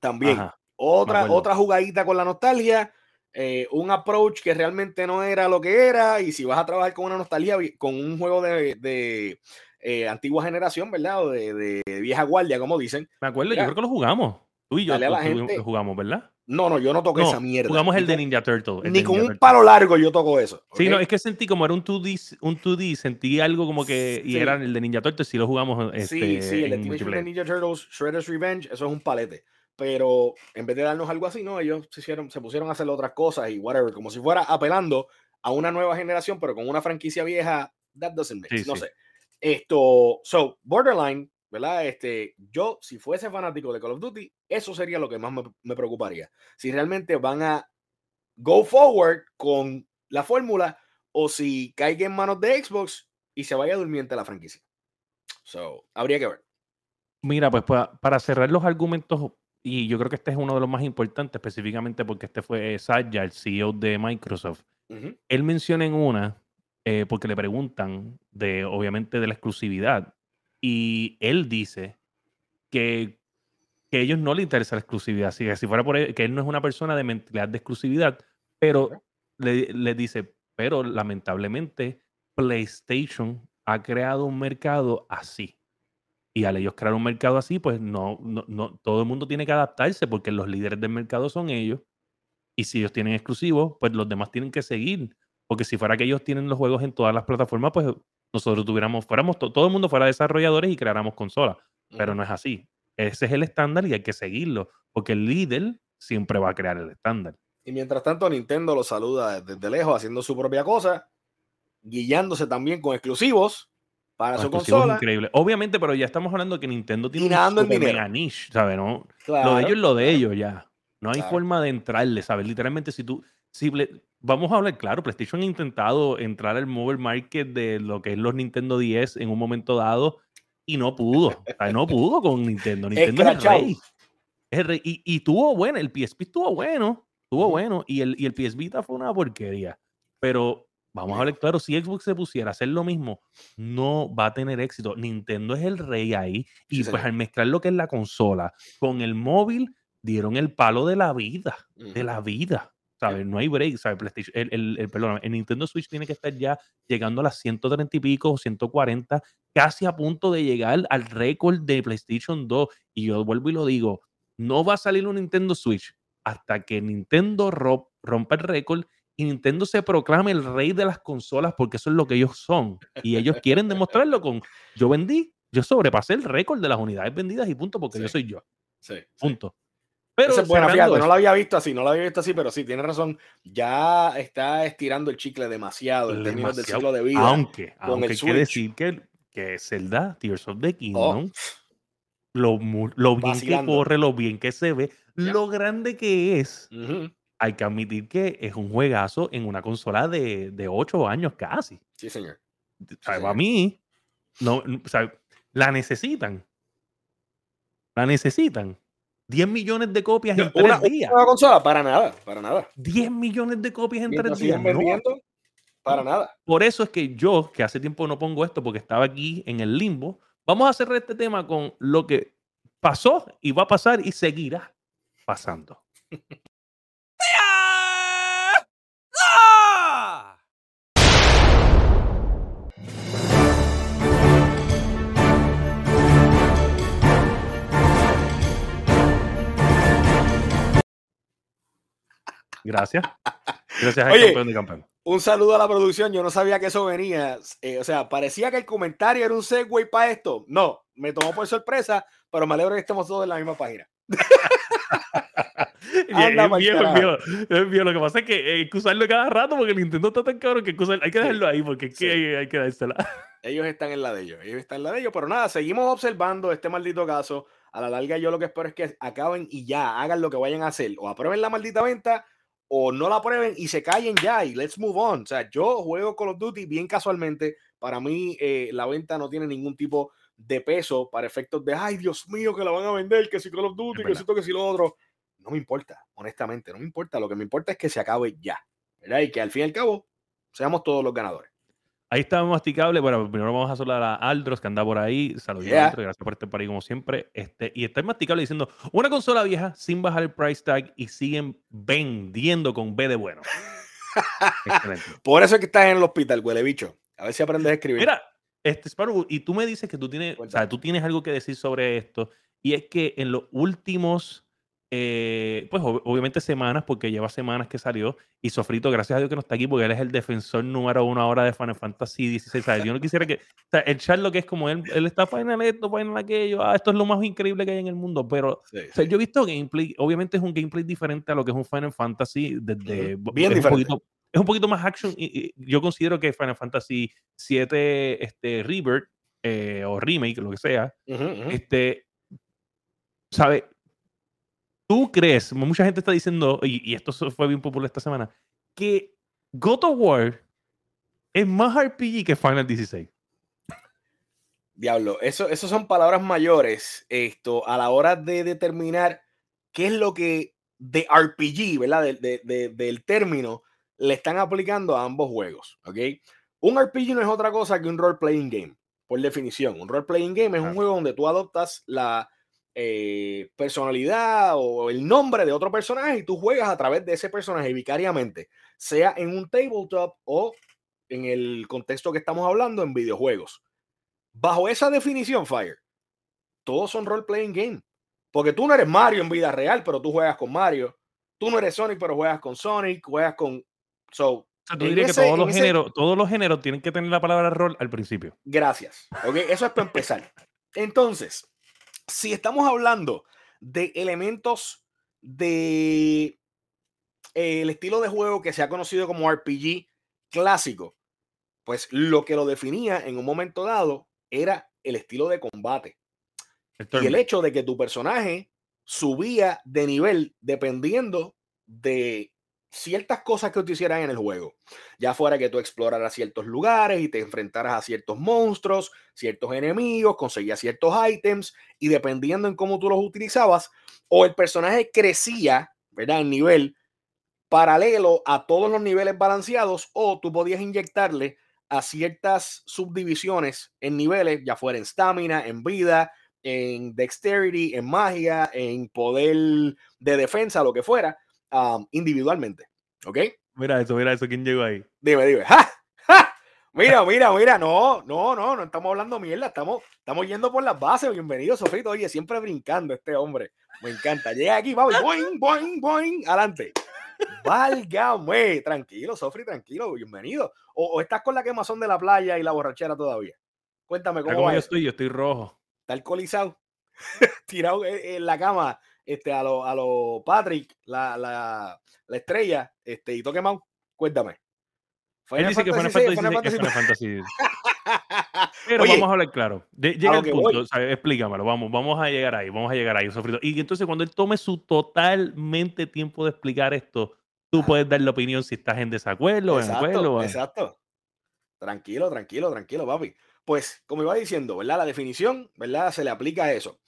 también. otra, otra jugadita con la nostalgia, eh, un approach que realmente no era lo que era, y si vas a trabajar con una nostalgia, con un juego de, de eh, antigua generación, ¿verdad? O de, de, vieja guardia, como dicen. Me acuerdo, yo creo que lo jugamos. Tú y yo lo, jugamos, ¿verdad? No, no, yo no toqué esa mierda. Jugamos el de Ninja Turtle. Ni con un palo largo yo toco eso. Sí, no, es que sentí como era un 2D, un 2D sentí algo como que. Y era el de Ninja Turtle, sí lo jugamos. Este, sí, sí, el de Ninja Turtles, Shredder's Revenge, eso es un palete. Pero en vez de darnos algo así, no, ellos se, hicieron, se pusieron a hacer otras cosas y whatever, como si fuera apelando a una nueva generación, pero con una franquicia vieja. That doesn't make No sé. Esto, so, Borderline, ¿verdad? Este, yo, si fuese fanático de Call of Duty, eso sería lo que más me, preocuparía. Si realmente van a go forward con la fórmula o si caiga en manos de Xbox y se vaya durmiente la franquicia. So, habría que ver. Mira, pues para, cerrar los argumentos, y yo creo que este es uno de los más importantes, específicamente porque este fue Satya, el CEO de Microsoft. Él menciona en una eh, porque le preguntan de, obviamente, de la exclusividad. Y él dice que, que ellos no le interesa la exclusividad. Así que si fuera por él, que él no es una persona de mentalidad de exclusividad, pero le, le dice, pero lamentablemente PlayStation ha creado un mercado así. Y al ellos crear un mercado así, pues no, no, no, todo el mundo tiene que adaptarse porque los líderes del mercado son ellos. Y si ellos tienen exclusivos, pues los demás tienen que seguir. Porque si fuera que ellos tienen los juegos en todas las plataformas, pues nosotros tuviéramos, fuéramos, todo el mundo fuera desarrolladores y creáramos consolas. Pero no es así. Ese es el estándar y hay que seguirlo. Porque el líder siempre va a crear el estándar. Y mientras tanto, Nintendo lo saluda desde lejos, haciendo su propia cosa, guiándose también con exclusivos para su consola. Increíble. Obviamente, pero ya estamos hablando de que Nintendo tiene un mega niche, ¿sabes? ¿no? lo de ellos es lo de ellos ya. No hay forma de entrarle, ¿sabes? Literalmente, si tú, si vamos a hablar claro, PlayStation ha intentado entrar al mobile market de lo que es los Nintendo 10 en un momento dado y no pudo. no pudo con Nintendo. Nintendo es, el rey. Y, y, tuvo bueno, el PSP estuvo bueno, estuvo bueno. Y el, y el PS Vita fue una porquería. Pero vamos a hablar claro, si Xbox se pusiera a hacer lo mismo, no va a tener éxito. Nintendo es el rey ahí. Y pues al mezclar lo que es la consola con el móvil, dieron el palo de la vida, de la vida. ¿Sabes? No hay break, ¿sabes? PlayStation, el, el, perdón, el Nintendo Switch tiene que estar ya llegando a las 130 y pico o 140, casi a punto de llegar al récord de PlayStation 2. Y yo vuelvo y lo digo, no va a salir un Nintendo Switch hasta que Nintendo rompa el récord y Nintendo se proclame el rey de las consolas porque eso es lo que ellos son. Y ellos quieren demostrarlo con, yo vendí, yo sobrepasé el récord de las unidades vendidas y punto porque yo soy yo. Sí, punto. Pero es buena, fíjate, no lo había visto así, no lo había visto así, pero sí, tiene razón. Ya está estirando el chicle demasiado en términos del ciclo de vida. Aunque, aunque hay que decir que, que Zelda, Tears of the Kingdom, oh. lo, lo, bien que corre, lo bien que se ve, lo grande que es. Hay que admitir que es un juegazo en una consola de, de 8 años casi. Sí, señor. A mí, no, la necesitan. La necesitan. 10 millones de copias en tres días. Una consola, para nada, para nada. 10 millones de copias en tres días. Vendiendo, para nada. Por eso es que yo, que hace tiempo no pongo esto porque estaba aquí en el limbo, vamos a cerrar este tema con lo que pasó y va a pasar y seguirá pasando. Gracias. Gracias al campeón de campeón. Un saludo a la producción. Yo no sabía que eso venía. Eh, o sea, parecía que el comentario era un segue para esto. No, me tomó por sorpresa, pero me alegro que estemos todos en la misma página. Anda, es viejo, es viejo, Lo que pasa es que hay que usarlo cada rato porque el Nintendo está tan cabrón que hay que, hay que dejarlo ahí porque es que hay, hay, que dársela. Ellos están en la de ellos, ellos están en la de ellos, pero nada, seguimos observando este maldito caso a la larga yo lo que espero es que acaben y ya hagan lo que vayan a hacer, o aprueben la maldita venta o no la aprueben y se callen ya y let's move on. O sea, yo juego Call of Duty bien casualmente. Para mí eh, la venta no tiene ningún tipo de peso para efectos de, ay Dios mío, que la van a vender, que si Call of Duty, que si esto, que si lo otro. No me importa, honestamente, no me importa. Lo que me importa es que se acabe ya. ¿verdad? Y que al fin y al cabo seamos todos los ganadores. Ahí está masticable. Bueno, primero vamos a saludar a Aldros que anda por ahí. Saludos, Gracias por estar por ahí como siempre. Este, y está masticable diciendo una consola vieja sin bajar el price tag y siguen vendiendo con B de bueno. por eso es que estás en el hospital, huele bicho. A ver si aprendes a escribir. Mira, este Sparrow, y tú me dices que tú tienes, o sea, tú tienes algo que decir sobre esto. Y es que en los últimos eh, pues obviamente semanas, porque lleva semanas que salió. Y Sofrito, gracias a Dios que no está aquí, porque él es el defensor número uno ahora de Final Fantasy XVI. Yo no quisiera que. O sea, el chat lo que es como él, él está Final esto, Final aquello. Ah, esto es lo más increíble que hay en el mundo. Pero o sea, yo he visto gameplay. Obviamente es un gameplay diferente a lo que es un Final Fantasy. Desde, Bien diferente. Un poquito, es un poquito más action. Y, yo considero que Final Fantasy VII este, Rebirth eh, o Remake, lo que sea, este. ¿Sabe? ¿Tú crees, mucha gente está diciendo, y, esto fue bien popular esta semana, que God of War es más RPG que Final 16? Diablo, eso, eso son palabras mayores esto, a la hora de determinar qué es lo que de RPG, ¿verdad? del término, le están aplicando a ambos juegos, ¿ok? Un RPG no es otra cosa que un role-playing game, por definición. Un role-playing game es un juego donde tú adoptas la eh, personalidad o el nombre de otro personaje y tú juegas a través de ese personaje vicariamente, sea en un tabletop o en el contexto que estamos hablando en videojuegos. Bajo esa definición, Fire, todos son role-playing game. Porque tú no eres Mario en vida real, pero tú juegas con Mario. Tú no eres Sonic, pero juegas con Sonic, juegas con... So, que todos los, géneros, todos los géneros tienen que tener la palabra rol al principio. Gracias. Okay, eso es para empezar. Entonces, si estamos hablando de elementos de eh, el estilo de juego que se ha conocido como RPG clásico, pues lo que lo definía en un momento dado era el estilo de combate. y el hecho de que tu personaje subía de nivel dependiendo de ciertas cosas que tú hicieras en el juego. Ya fuera que tú exploraras ciertos lugares y te enfrentaras a ciertos monstruos, ciertos enemigos, conseguías ciertos ítems y dependiendo en cómo tú los utilizabas, o el personaje crecía, ¿verdad? En nivel paralelo a todos los niveles balanceados, o tú podías inyectarle a ciertas subdivisiones en niveles, ya fuera en stamina, en vida, en dexterity, en magia, en poder de defensa, lo que fuera individualmente. ¿Ok? Mira eso, mira eso, ¿quién llegó ahí? Dime, dime. ¡Ja! ¡Ja! Mira, mira, mira, no, no, no, no estamos hablando mierda, estamos, estamos yendo por las bases. Bienvenido, Sofrito. Oye, siempre brincando este hombre. Me encanta. Llega aquí, vamos, boing, boing, boing, adelante. Válgame, tranquilo, Sofri, tranquilo, bienvenido. O, estás con la quemazón de la playa y la borrachera todavía. Cuéntame cómo va yo estoy, yo estoy rojo. Está alcoholizado, tirado en la cama este, a lo, a lo Patrick, la, la, la estrella, este, y toque más, cuéntame. Él dice que Final Fantasy, Fantasy, Final Fantasy. Pero vamos a hablar claro. llega el punto, explícamelo, vamos, vamos a llegar ahí, vamos a llegar ahí, Sofrito. Y entonces cuando él tome su totalmente tiempo de explicar esto, tú puedes dar la opinión si estás en desacuerdo o en acuerdo. Exacto. Tranquilo, tranquilo, tranquilo, papi. Pues, como iba diciendo, ¿verdad? La definición, ¿verdad? Se le aplica a eso.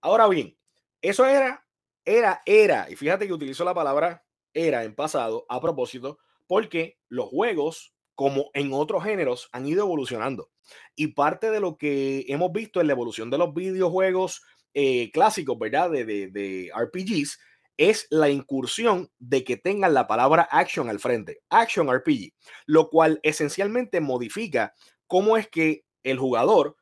Ahora bien, eso era, era, era, y fíjate que utilizo la palabra era en pasado a propósito, porque los juegos, como en otros géneros, han ido evolucionando. Y parte de lo que hemos visto en la evolución de los videojuegos eh, clásicos, ¿verdad? De, de, de RPGs, es la incursión de que tengan la palabra action al frente, action RPG, lo cual esencialmente modifica cómo es que el jugador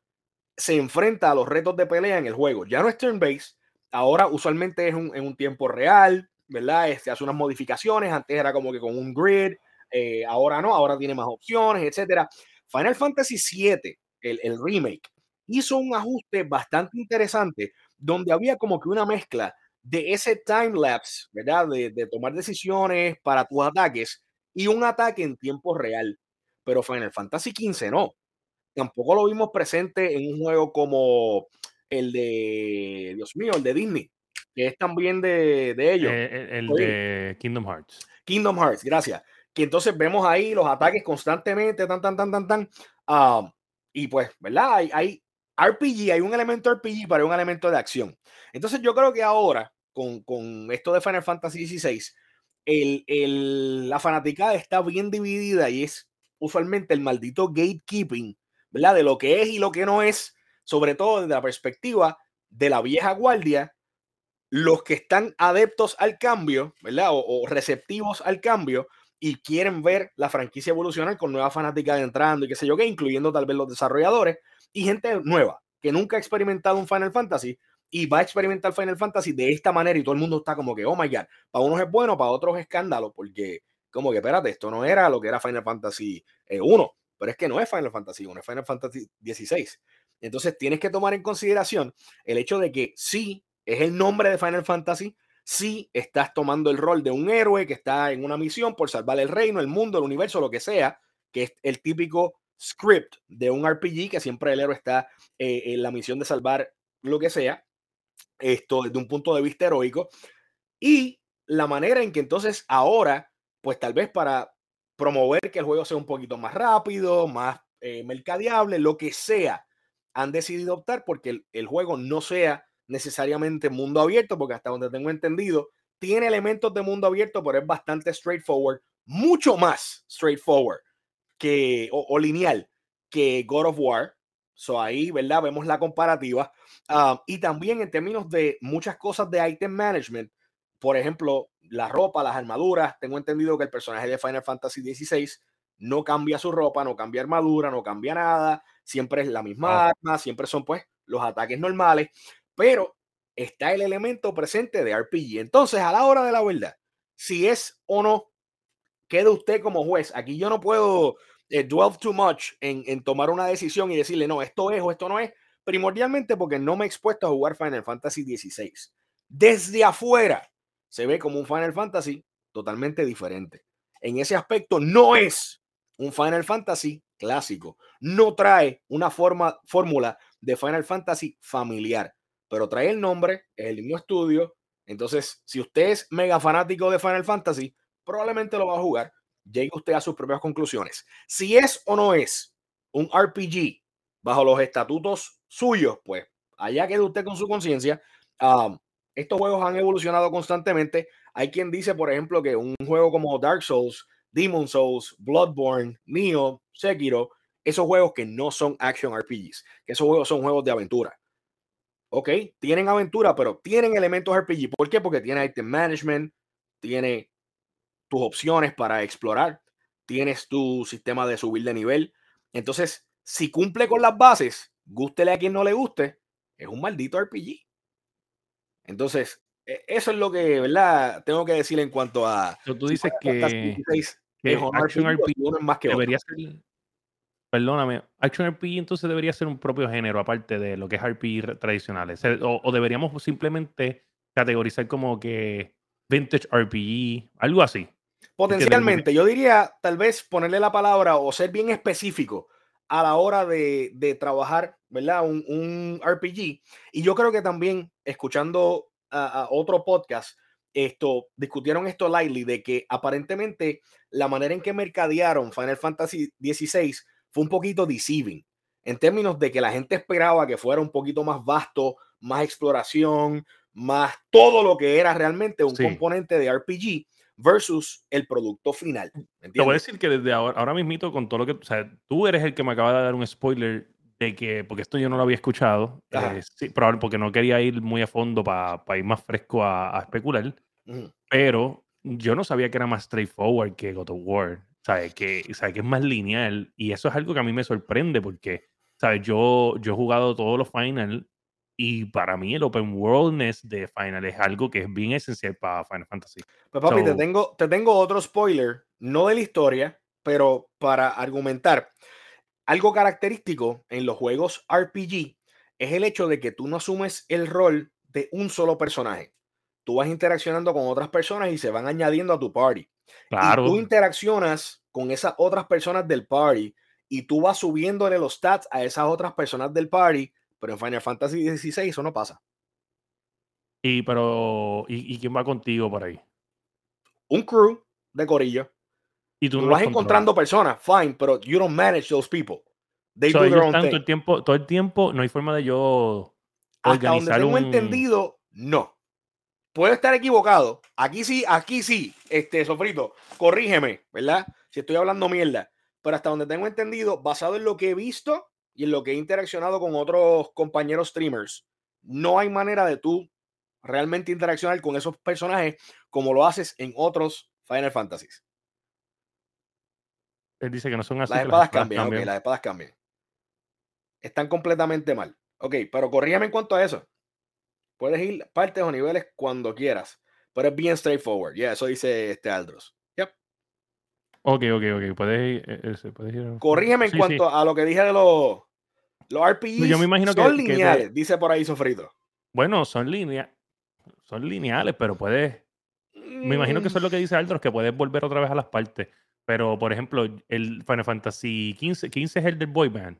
se enfrenta a los retos de pelea en el juego. Ya no es turn-based, ahora usualmente es en un tiempo real, ¿verdad? Este, hace unas modificaciones, antes era como que con un grid, eh, ahora no, ahora tiene más opciones, etcétera. Final Fantasy VII, el, el remake, hizo un ajuste bastante interesante donde había como que una mezcla de ese time lapse, ¿verdad? De, de, tomar decisiones para tus ataques y un ataque en tiempo real. Pero Final Fantasy XV no. Tampoco lo vimos presente en un juego como el de, Dios mío, el de Disney, que es también de, ellos. Eh, el, de Kingdom Hearts. Kingdom Hearts, gracias. Que entonces vemos ahí los ataques constantemente, tan, tan, tan, tan, tan. Ah, y pues, ¿verdad? Hay, hay RPG, hay un elemento RPG para un elemento de acción. Entonces yo creo que ahora, con, con esto de Final Fantasy XVI, el, el, la fanaticada está bien dividida y es usualmente el maldito gatekeeping, ¿verdad? De lo que es y lo que no es, sobre todo desde la perspectiva de la vieja guardia, los que están adeptos al cambio, ¿verdad? O, receptivos al cambio y quieren ver la franquicia evolucionar con nuevas fanáticas entrando y qué sé yo qué, incluyendo tal vez los desarrolladores y gente nueva que nunca ha experimentado un Final Fantasy y va a experimentar Final Fantasy de esta manera y todo el mundo está como que, oh my god, para unos es bueno, para otros es escándalo, porque como que, espérate, esto no era lo que era Final Fantasy 1, eh, pero es que no es Final Fantasy 1, es Final Fantasy 16. Entonces tienes que tomar en consideración el hecho de que sí, es el nombre de Final Fantasy, sí estás tomando el rol de un héroe que está en una misión por salvar el reino, el mundo, el universo, lo que sea, que es el típico script de un RPG, que siempre el héroe está eh, en la misión de salvar lo que sea, esto desde un punto de vista heroico, y la manera en que entonces ahora, pues tal vez para promover que el juego sea un poquito más rápido, más eh, mercadeable, lo que sea, han decidido optar porque el, juego no sea necesariamente mundo abierto, porque hasta donde tengo entendido, tiene elementos de mundo abierto, pero es bastante straightforward, mucho más straightforward que, o, lineal que God of War. So ahí, ¿verdad? Vemos la comparativa. Ah, y también en términos de muchas cosas de item management, por ejemplo, la ropa, las armaduras. Tengo entendido que el personaje de Final Fantasy XVI no cambia su ropa, no cambia armadura, no cambia nada. Siempre es la misma arma, siempre son pues los ataques normales, pero está el elemento presente de RPG. Entonces, a la hora de la verdad, si es o no, queda usted como juez. Aquí yo no puedo eh, dwell too much en, en, tomar una decisión y decirle, no, esto es o esto no es, primordialmente porque no me he expuesto a jugar Final Fantasy XVI. Desde afuera se ve como un Final Fantasy totalmente diferente. En ese aspecto no es un Final Fantasy clásico. No trae una forma, fórmula de Final Fantasy familiar, pero trae el nombre, es el mismo estudio. Entonces, si usted es mega fanático de Final Fantasy, probablemente lo va a jugar. Llegue usted a sus propias conclusiones. Si es o no es un RPG bajo los estatutos suyos, pues allá quede usted con su conciencia. estos juegos han evolucionado constantemente. Hay quien dice, por ejemplo, que un juego como Dark Souls Demon Souls, Bloodborne, Neo, Sekiro, esos juegos que no son action RPGs, que esos juegos son juegos de aventura. Ok, tienen aventura, pero tienen elementos RPG. ¿Por qué? Porque tiene item management, tiene tus opciones para explorar, tienes tu sistema de subir de nivel. Entonces, si cumple con las bases, gústele a quien no le guste, es un maldito RPG. Entonces, e, eso es lo que, ¿verdad? Tengo que decir en cuanto a. tú dices que, que Action RPG, más que debería ser. Perdóname, Action RPG entonces debería ser un propio género, aparte de lo que es RPG tradicionales. O, deberíamos simplemente categorizar como que Vintage RPG, algo así. Potencialmente, yo diría tal vez ponerle la palabra o ser bien específico a la hora de, de trabajar, ¿verdad? Un, un, RPG. Y yo creo que también, escuchando a, otro podcast, esto, discutieron esto lightly, de que aparentemente la manera en que mercadearon Final Fantasy XVI fue un poquito deceiving, en términos de que la gente esperaba que fuera un poquito más vasto, más exploración, más todo lo que era realmente un componente de RPG versus el producto final. Te voy a decir que desde ahora, ahora mismito, con todo lo que, o sea, tú eres el que me acaba de dar un spoiler de que, porque esto yo no lo había escuchado, eh, sí, probablemente porque no quería ir muy a fondo para ir más fresco a, especular, pero yo no sabía que era más straightforward que God of War, ¿sabes? Que, que es más lineal y eso es algo que a mí me sorprende porque, ¿sabes? Yo, yo he jugado todos los Final y para mí el open worldness de Final es algo que es bien esencial para Final Fantasy. Pues papi, te, tengo, te tengo otro spoiler, no de la historia, pero para argumentar. Algo característico en los juegos RPG es el hecho de que tú no asumes el rol de un solo personaje. Tú vas interaccionando con otras personas y se van añadiendo a tu party. Claro. Y tú interaccionas con esas otras personas del party y tú vas subiéndole los stats a esas otras personas del party pero en Final Fantasy XVI eso no pasa. Y pero, ¿y, quién va contigo por ahí? Un crew de corillo. Y tú, no vas encontrando personas, fine, pero you don't manage those people. They do their own thing. Todo el tiempo, todo el tiempo, no hay forma de yo organizar Hasta donde tengo entendido, no. Puedo estar equivocado. Aquí sí, aquí sí, este, Sofrito, corrígeme, ¿verdad? Si estoy hablando mierda. Pero hasta donde tengo entendido, basado en lo que he visto y en lo que he interaccionado con otros compañeros streamers, no hay manera de tú realmente interaccionar con esos personajes como lo haces en otros Final Fantasies. Él dice que no son así. Las espadas, cambian, ok, las espadas cambian. Están completamente mal. Ok, pero corrígeme en cuanto a eso. Puedes ir partes o niveles cuando quieras, pero es bien straightforward. Ya, eso dice este Aldros. Yep. Ok, ok, ok. Puedes, ir. Eh, corrígeme en cuanto a lo que dije de los, los RPGs. Yo me imagino son lineales, dice por ahí Sofrito. Bueno, son lineales. Son lineales, pero puedes. Me imagino que eso es lo que dice Aldros, que puedes volver otra vez a las partes. Pero, por ejemplo, el Final Fantasy 15, 15 es el del Boy Band.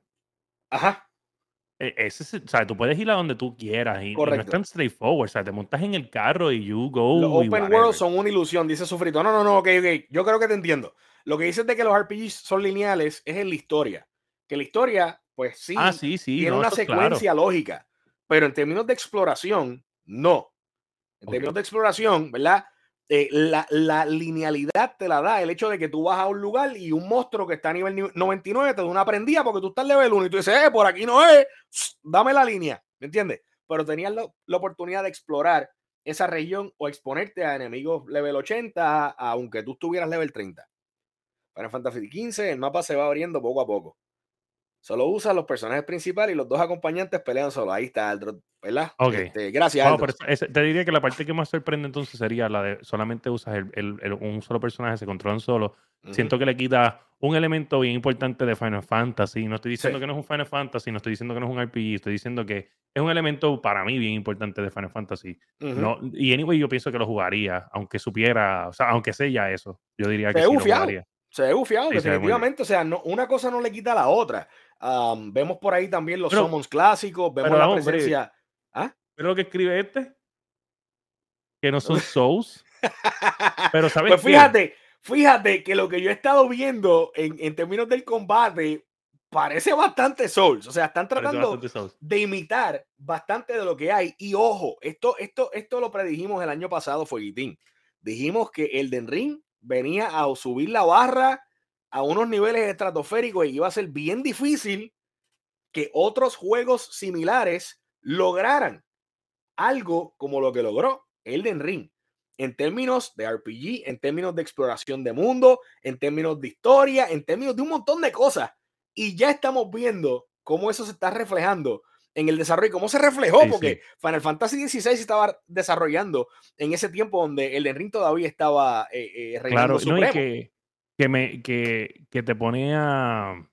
Ajá. E, ese, o sea, tú puedes ir a donde tú quieras y, no es tan straightforward. O sea, te montas en el carro y you go. Los open world son una ilusión, dice Sufrito. No, no, no, ok, ok. Yo creo que te entiendo. Lo que dices de que los RPGs son lineales es en la historia. Que la historia, pues sí, ah, sí, sí tiene una secuencia lógica. Pero en términos de exploración, no. En términos de exploración, ¿verdad? Eh, la, la, linealidad te la da el hecho de que tú vas a un lugar y un monstruo que está a nivel 99 te da una prendida porque tú estás level 1 y tú dices, eh, por aquí no es, dame la línea, ¿me entiendes? Pero tenías la, oportunidad de explorar esa región o exponerte a enemigos level 80, aunque tú estuvieras level 30. Para Fantasy 15, el mapa se va abriendo poco a poco. Solo usa los personajes principales y los dos acompañantes pelean solo. Ahí está, ¿verdad? Este, gracias. te diría que la parte que más sorprende entonces sería la de solamente usas el, un solo personaje, se controlan solo. Siento que le quita un elemento bien importante de Final Fantasy. No estoy diciendo que no es un Final Fantasy, no estoy diciendo que no es un RPG, estoy diciendo que es un elemento para mí bien importante de Final Fantasy. no, y anyway, yo pienso que lo jugaría, aunque supiera, o sea, aunque sé ya eso. Yo diría que sí lo jugaría. Se ve bufiado, definitivamente. O sea, no, una cosa no le quita a la otra vemos por ahí también los summons clásicos, vemos la presencia. ¿Ah? ¿Pero lo que escribe este? Que no son Souls. pero sabes Pues fíjate, fíjate que lo que yo he estado viendo en, en términos del combate parece bastante Souls. O sea, están tratando de imitar bastante de lo que hay. Y ojo, esto, esto, esto lo predijimos el año pasado, Fueguitín. Dijimos que el Den Ring venía a subir la barra a unos niveles estratosféricos y iba a ser bien difícil que otros juegos similares lograran algo como lo que logró Elden Ring en términos de RPG, en términos de exploración de mundo, en términos de historia, en términos de un montón de cosas. Y ya estamos viendo cómo eso se está reflejando en el desarrollo, cómo se reflejó, porque Final Fantasy XVI estaba desarrollando en ese tiempo donde Elden Ring todavía estaba eh, eh claro, no, que, que, me, que, que te pone a,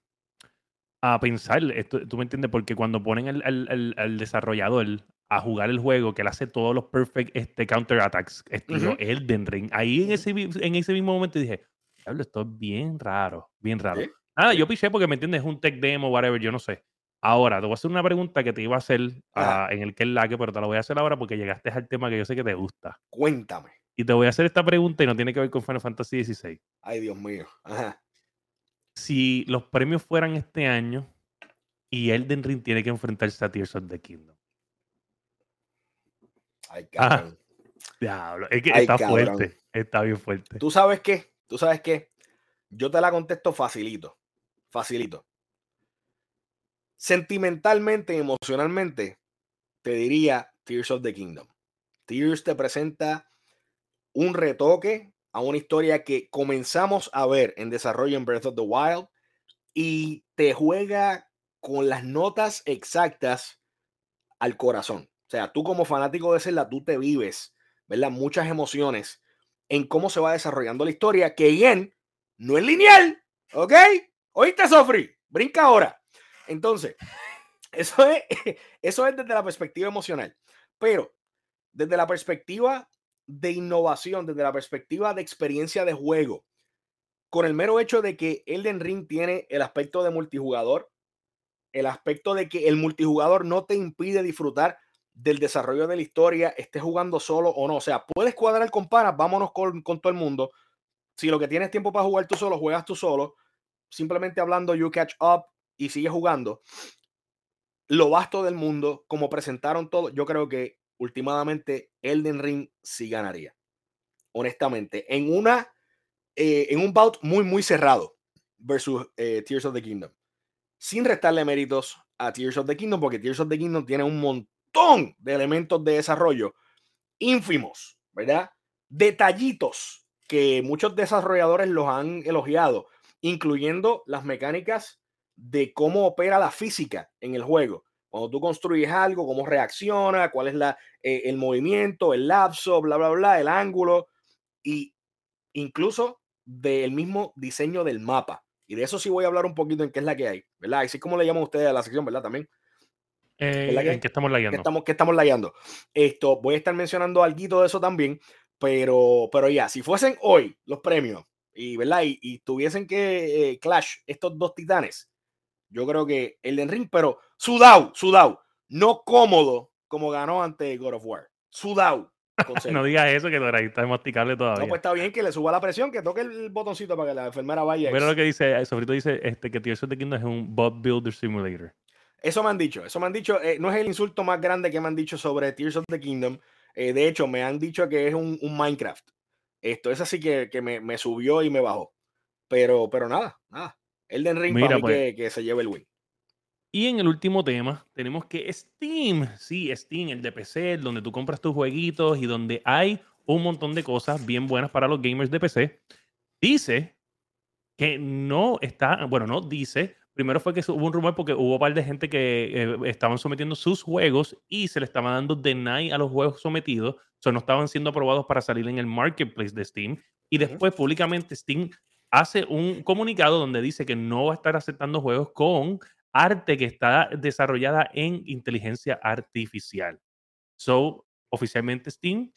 a pensar, esto, tú me entiendes, porque cuando ponen al, desarrollador a jugar el juego, que él hace todos los perfect este, counter attacks, estilo Elden Ring, ahí en ese, en ese mismo momento dije, esto es bien raro, bien raro. Ah, yo piché porque me entiendes, es un tech demo, whatever, yo no sé. Ahora, te voy a hacer una pregunta que te iba a hacer ah, en el que es la que, pero te la voy a hacer ahora porque llegaste al tema que yo sé que te gusta. Cuéntame. Y te voy a hacer esta pregunta y no tiene que ver con Final Fantasy XVI. Ay, Dios mío. Si los premios fueran este año y Elden Ring tiene que enfrentarse a Tears of the Kingdom. Ay, cabrón. diablo. Es que está fuerte. Está bien fuerte. ¿Tú sabes qué? ¿Tú sabes qué? Yo te la contesto facilito. Facilito. Sentimentalmente emocionalmente, te diría Tears of the Kingdom. Tears te presenta un retoque a una historia que comenzamos a ver en desarrollo en Breath of the Wild y te juega con las notas exactas al corazón. O sea, tú como fanático de Zelda, tú te vives, ¿verdad? Muchas emociones en cómo se va desarrollando la historia, que bien, no es lineal, ¿ok? Oíste, Sofri, brinca ahora. Entonces, eso es, eso es desde la perspectiva emocional. Pero desde la perspectiva de innovación, desde la perspectiva de experiencia de juego, con el mero hecho de que Elden Ring tiene el aspecto de multijugador, el aspecto de que el multijugador no te impide disfrutar del desarrollo de la historia, estés jugando solo o no. O sea, puedes cuadrar con panas, vámonos con, con todo el mundo. Si lo que tienes tiempo para jugar tú solo, juegas tú solo. Simplemente hablando, you catch up y sigues jugando. Lo vasto del mundo, como presentaron todo, yo creo que últimamente Elden Ring sí ganaría. Honestamente, en una eh, en un bout muy, muy cerrado versus eh, Tears of the Kingdom. Sin restarle méritos a Tears of the Kingdom, porque Tears of the Kingdom tiene un montón de elementos de desarrollo ínfimos, ¿verdad? Detallitos que muchos desarrolladores los han elogiado, incluyendo las mecánicas de cómo opera la física en el juego. Cuando tú construyes algo, cómo reacciona, cuál es la, eh, el movimiento, el lapso, bla, bla, bla, el ángulo. Y incluso del mismo diseño del mapa. Y de eso sí voy a hablar un poquito en qué es la que hay, ¿verdad? Así como le llaman ustedes a la sección, ¿verdad? También. Eh, ¿En qué estamos layando? estamos, que estamos layando. Esto, voy a estar mencionando algo de eso también, pero, pero ya, si fuesen hoy los premios, y, ¿verdad? Y, tuviesen que eh, clash estos dos titanes, yo creo que el de Ring, pero sudau, sudau, no cómodo como ganó ante God of War. Sudau. no digas eso, que ahí está masticable todavía. No, pues está bien que le suba la presión, que toque el botoncito para que la enfermera vaya. Pero lo que dice, Sofrito dice este, que Tears of the Kingdom es un bot builder simulator. Eso me han dicho, eso me han dicho, eh, no es el insulto más grande que me han dicho sobre Tears of the Kingdom. Eh, de hecho, me han dicho que es un, Minecraft. Esto es así que, que me, me, subió y me bajó. Pero, pero nada, nada. Elden Ring para mí pues que, que se lleve el win. Y en el último tema, tenemos que Steam, sí, Steam, el de PC, donde tú compras tus jueguitos y donde hay un montón de cosas bien buenas para los gamers de PC, dice que no está, bueno, no dice, primero fue que hubo un rumor porque hubo un par de gente que eh, estaban sometiendo sus juegos y se le estaba dando deny a los juegos sometidos, o sea, no estaban siendo aprobados para salir en el marketplace de Steam. Y después, públicamente, Steam hace un comunicado donde dice que no va a estar aceptando juegos con arte que está desarrollada en inteligencia artificial. So, oficialmente Steam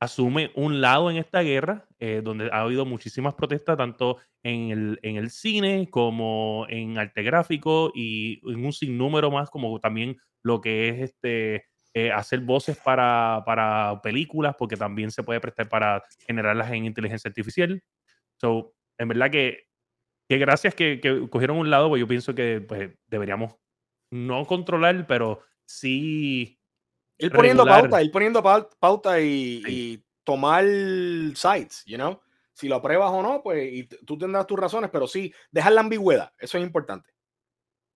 asume un lado en esta guerra, eh, donde ha habido muchísimas protestas, tanto en el, en el cine como en arte gráfico y en un sinnúmero más, como también lo que es este, eh, hacer voces para, para, películas, porque también se puede prestar para generarlas en inteligencia artificial. So, en verdad que que gracias que, cogieron un lado, pues yo pienso que pues, deberíamos no controlar, pero sí. Ir poniendo pauta, ir poniendo pauta y, tomar sites, you know. Si lo apruebas o no, pues y tú tendrás tus razones, pero sí, dejar la ambigüedad, eso es importante.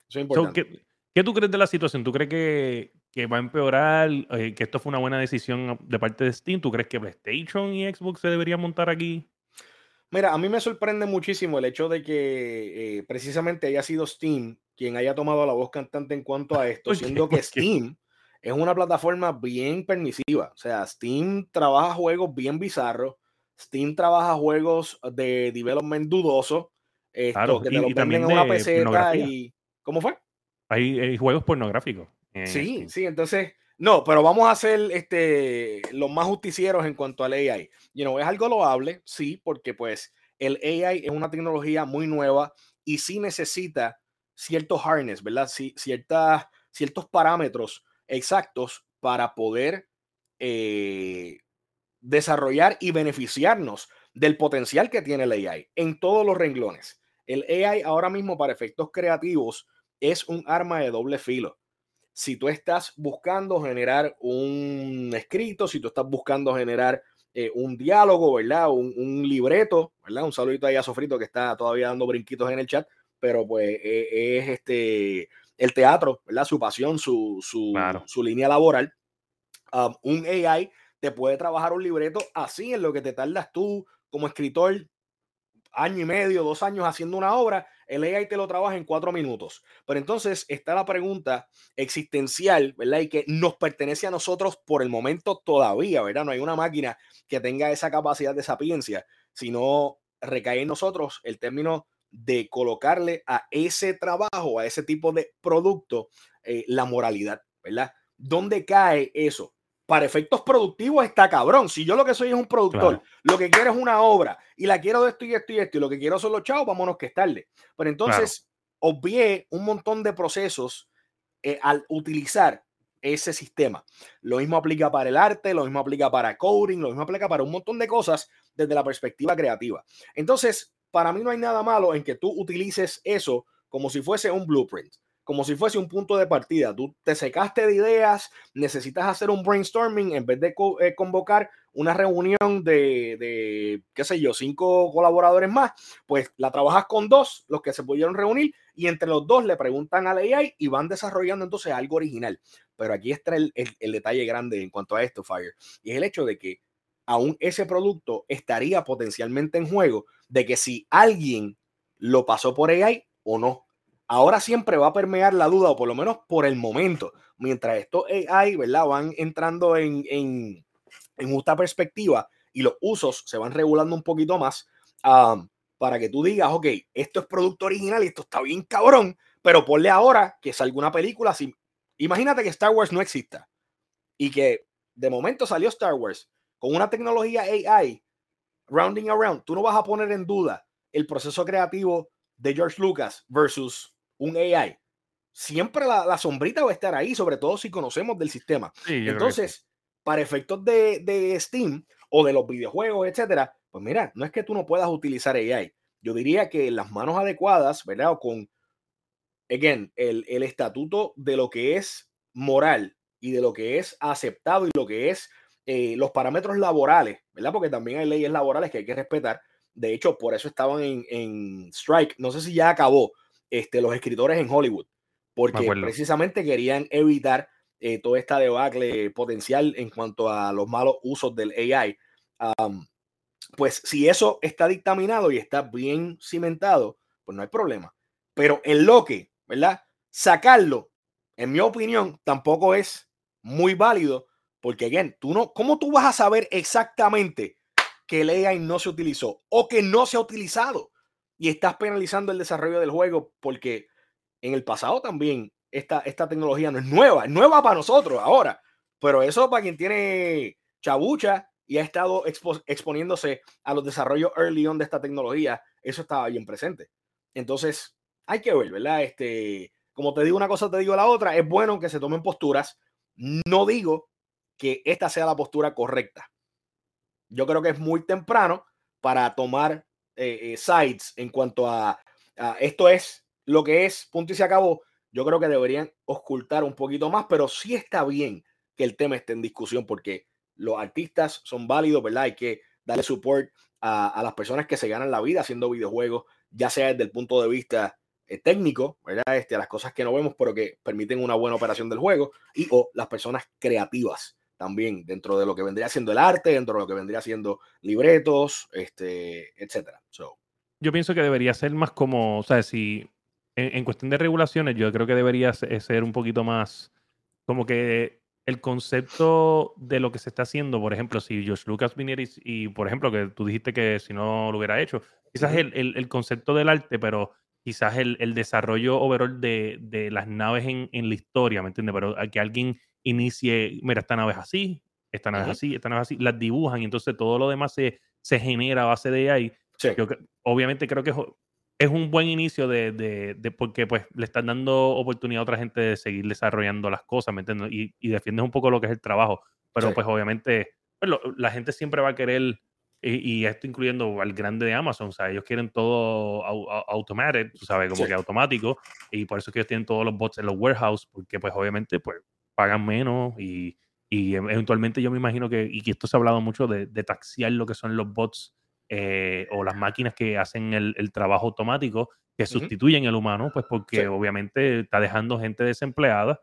Eso es importante. ¿qué, tú crees de la situación? ¿Tú crees que, va a empeorar? Eh, ¿Que esto fue una buena decisión de parte de Steam? ¿Tú crees que PlayStation y Xbox se deberían montar aquí? Mira, a mí me sorprende muchísimo el hecho de que eh, precisamente haya sido Steam quien haya tomado la voz cantante en cuanto a esto, siendo que Steam es una plataforma bien permisiva. O sea, Steam trabaja juegos bien bizarros, Steam trabaja juegos de development dudoso, esto, que te lo también en una peseta y... ¿Cómo fue? Hay, juegos pornográficos. Sí, sí, entonces no, pero vamos a ser este, los más justicieros en cuanto al AI. You know, es algo loable, sí, porque pues el AI es una tecnología muy nueva y sí necesita ciertos harness, ¿verdad? Sí, ciertas, ciertos parámetros exactos para poder eh, desarrollar y beneficiarnos del potencial que tiene el AI en todos los renglones. El AI ahora mismo para efectos creativos es un arma de doble filo si tú estás buscando generar un escrito, si tú estás buscando generar eh, un diálogo, ¿verdad? Un, libreto, ¿verdad? Un saludito ahí a Sofrito que está todavía dando brinquitos en el chat, pero pues e, es este el teatro, ¿verdad? Su pasión, su, su, línea laboral. Um, un AI te puede trabajar un libreto así en lo que te tardas tú como escritor año y medio, dos años haciendo una obra, el AI te lo trabaja en cuatro minutos. Pero entonces está la pregunta existencial, ¿verdad? Y que nos pertenece a nosotros por el momento todavía, ¿verdad? No hay una máquina que tenga esa capacidad de sapiencia, sino recae en nosotros el término de colocarle a ese trabajo, a ese tipo de producto, eh, la moralidad, ¿verdad? ¿Dónde cae eso? Para efectos productivos está cabrón. Si yo lo que soy es un productor, lo que quiero es una obra y la quiero de esto y esto y esto y lo que quiero son los chavos, vámonos que es tarde. Pero entonces, obvié un montón de procesos eh, al utilizar ese sistema. Lo mismo aplica para el arte, lo mismo aplica para coding, lo mismo aplica para un montón de cosas desde la perspectiva creativa. Entonces, para mí no hay nada malo en que tú utilices eso como si fuese un blueprint como si fuese un punto de partida. Tú te secaste de ideas, necesitas hacer un brainstorming en vez de eh, convocar una reunión de, qué sé yo, cinco colaboradores más, pues la trabajas con dos, los que se pudieron reunir, y entre los dos le preguntan al AI y van desarrollando entonces algo original. Pero aquí está el, el detalle grande en cuanto a esto, Fire, y es el hecho de que aún ese producto estaría potencialmente en juego de que si alguien lo pasó por AI o no ahora siempre va a permear la duda, o por lo menos por el momento, mientras estos AI, ¿verdad? Van entrando en, en, en justa perspectiva y los usos se van regulando un poquito más para que tú digas, ok, esto es producto original y esto está bien cabrón, pero ponle ahora que salga una película así. Imagínate que Star Wars no exista y que de momento salió Star Wars con una tecnología AI, rounding around, tú no vas a poner en duda el proceso creativo de George Lucas versus un AI, siempre la, sombrita va a estar ahí, sobre todo si conocemos del sistema. Entonces, para efectos de, Steam o de los videojuegos, etcétera, pues mira, no es que tú no puedas utilizar AI. Yo diría que las manos adecuadas, ¿verdad? O con, again, el, el estatuto de lo que es moral y de lo que es aceptado y lo que es eh, los parámetros laborales, ¿verdad? Porque también hay leyes laborales que hay que respetar. De hecho, por eso estaban en, en strike. No sé si ya acabó, este, los escritores en Hollywood, porque precisamente querían evitar eh, toda esta debacle potencial en cuanto a los malos usos del AI. pues si eso está dictaminado y está bien cimentado, pues no hay problema. Pero en lo que, ¿verdad? Sacarlo, en mi opinión, tampoco es muy válido, porque, again, tú no, ¿cómo tú vas a saber exactamente que el AI no se utilizó o que no se ha utilizado? Y estás penalizando el desarrollo del juego porque en el pasado también esta, esta tecnología no es nueva, es nueva para nosotros ahora, pero eso para quien tiene chabucha y ha estado exponiéndose a los desarrollos early on de esta tecnología, eso estaba bien presente. Entonces, hay que ver, ¿verdad? Este, como te digo una cosa, te digo la otra, es bueno que se tomen posturas. No digo que esta sea la postura correcta. Yo creo que es muy temprano para tomar eh, eh, sites en cuanto a, esto es lo que es, punto y se acabó. Yo creo que deberían ocultar un poquito más, pero sí está bien que el tema esté en discusión porque los artistas son válidos, ¿verdad? Hay que darle support a, las personas que se ganan la vida haciendo videojuegos, ya sea desde el punto de vista eh, técnico, ¿verdad? Este, a las cosas que no vemos, pero que permiten una buena operación del juego, y o las personas creativas también dentro de lo que vendría siendo el arte, dentro de lo que vendría siendo libretos, este, etcétera. Yo pienso que debería ser más como, o sea, si en, cuestión de regulaciones, yo creo que debería ser un poquito más como que el concepto de lo que se está haciendo, por ejemplo, si George Lucas viniera y, por ejemplo, que tú dijiste que si no lo hubiera hecho, quizás el, el, concepto del arte, pero quizás el, el desarrollo overall de, de, las naves en, en la historia, ¿me entiendes? Pero que alguien inicie, mira, esta nave es así, esta nave es así, esta nave es así, las dibujan y entonces todo lo demás se, se genera a base de ahí. Yo, obviamente creo que es, un buen inicio de, de, porque pues le están dando oportunidad a otra gente de seguir desarrollando las cosas, ¿me entiendes? Y, y defiendes un poco lo que es el trabajo, pero pues obviamente pues, la gente siempre va a querer y, esto incluyendo al grande de Amazon, o sea, ellos quieren todo tú sabes, como que automático, y por eso es que ellos tienen todos los bots en los warehouse, porque pues obviamente pues pagan menos y, y eventualmente yo me imagino que, y que esto se ha hablado mucho de, de taxiar lo que son los bots eh, o las máquinas que hacen el, el trabajo automático, que sustituyen el humano, pues porque obviamente está dejando gente desempleada.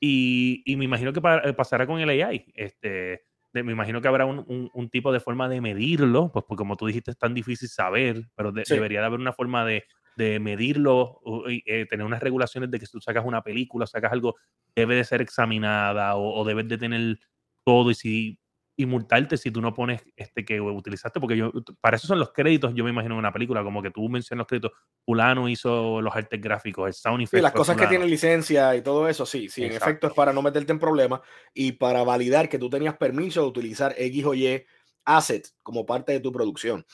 Y, y me imagino que eh, pasará con el AI. Este, me imagino que habrá un, un, tipo de forma de medirlo, pues porque como tú dijiste es tan difícil saber, pero debería de haber una forma de, de medirlo, eh, tener unas regulaciones de que si tú sacas una película, sacas algo, debe de ser examinada o, o debes de tener todo y si y multarte si tú no pones este que utilizaste, porque yo, para eso son los créditos, yo me imagino en una película, como que tú mencionas los créditos, fulano hizo los artes gráficos, el sound effect. Y las cosas que tienen licencia y todo eso, sí, sí, en efecto es para no meterte en problemas y para validar que tú tenías permiso de utilizar X o Y assets como parte de tu producción.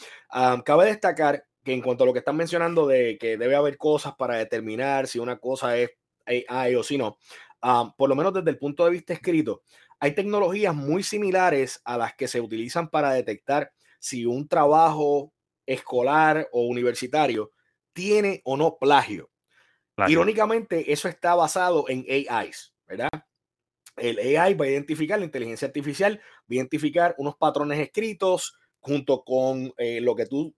cabe destacar que en cuanto a lo que están mencionando de que debe haber cosas para determinar si una cosa es AI o si no, ah, por lo menos desde el punto de vista escrito, hay tecnologías muy similares a las que se utilizan para detectar si un trabajo escolar o universitario tiene o no plagio. Irónicamente, eso está basado en AIs, ¿verdad? El AI va a identificar, la inteligencia artificial va a identificar unos patrones escritos junto con eh, lo que tú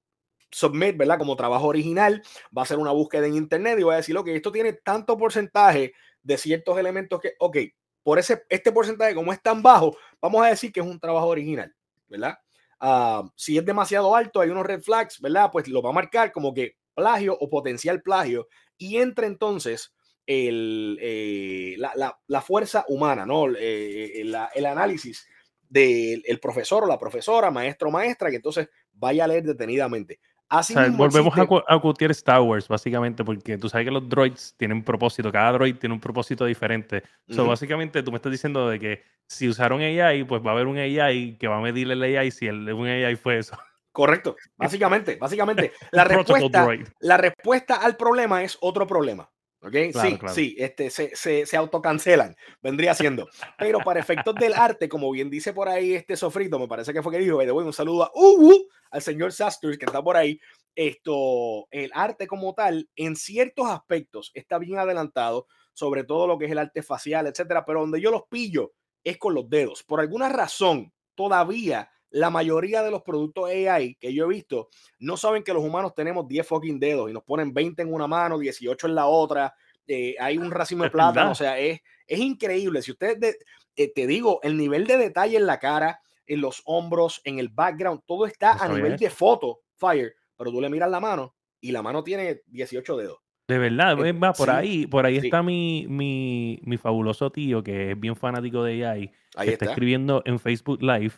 submit, ¿verdad? Como trabajo original, va a hacer una búsqueda en internet y va a decir, ok, esto tiene tanto porcentaje de ciertos elementos que, ok, por ese, este porcentaje como es tan bajo, vamos a decir que es un trabajo original, ¿verdad? Ah, si es demasiado alto, hay unos red flags, ¿verdad? Pues lo va a marcar como que plagio o potencial plagio y entra entonces el, eh, la, fuerza humana, ¿no? Eh, eh, el análisis del profesor o la profesora, maestro o maestra, que entonces vaya a leer detenidamente. Así volvemos a, a Star Wars, básicamente, porque tú sabes que los droids tienen un propósito, cada droid tiene un propósito diferente. So, básicamente, tú me estás diciendo de que si usaron AI, pues va a haber un AI que va a medir el AI si el, un AI fue eso. Correcto, básicamente, básicamente. La respuesta, la respuesta al problema es otro problema. ¿Ok? sí, sí, este, se, se, se, autocancelan, vendría siendo. Pero para efectos del arte, como bien dice por ahí este sofrito, me parece que fue que dijo, un saludo a uh, al señor Sasters que está por ahí. Esto, el arte como tal, en ciertos aspectos, está bien adelantado, sobre todo lo que es el arte facial, etcétera, pero donde yo los pillo es con los dedos. Por alguna razón, todavía la mayoría de los productos AI que yo he visto no saben que los humanos tenemos 10 fucking dedos y nos ponen 20 en una mano, 18 en la otra. Eh, hay un racimo de plata, o sea, es, es increíble. Si ustedes, eh, te digo, el nivel de detalle en la cara, en los hombros, en el background, todo está a nivel de foto, Fire, pero tú le miras la mano y la mano tiene 18 dedos. De verdad, eh, va por ahí, por ahí está mi, mi, mi, fabuloso tío que es bien fanático de AI, que está escribiendo en Facebook Live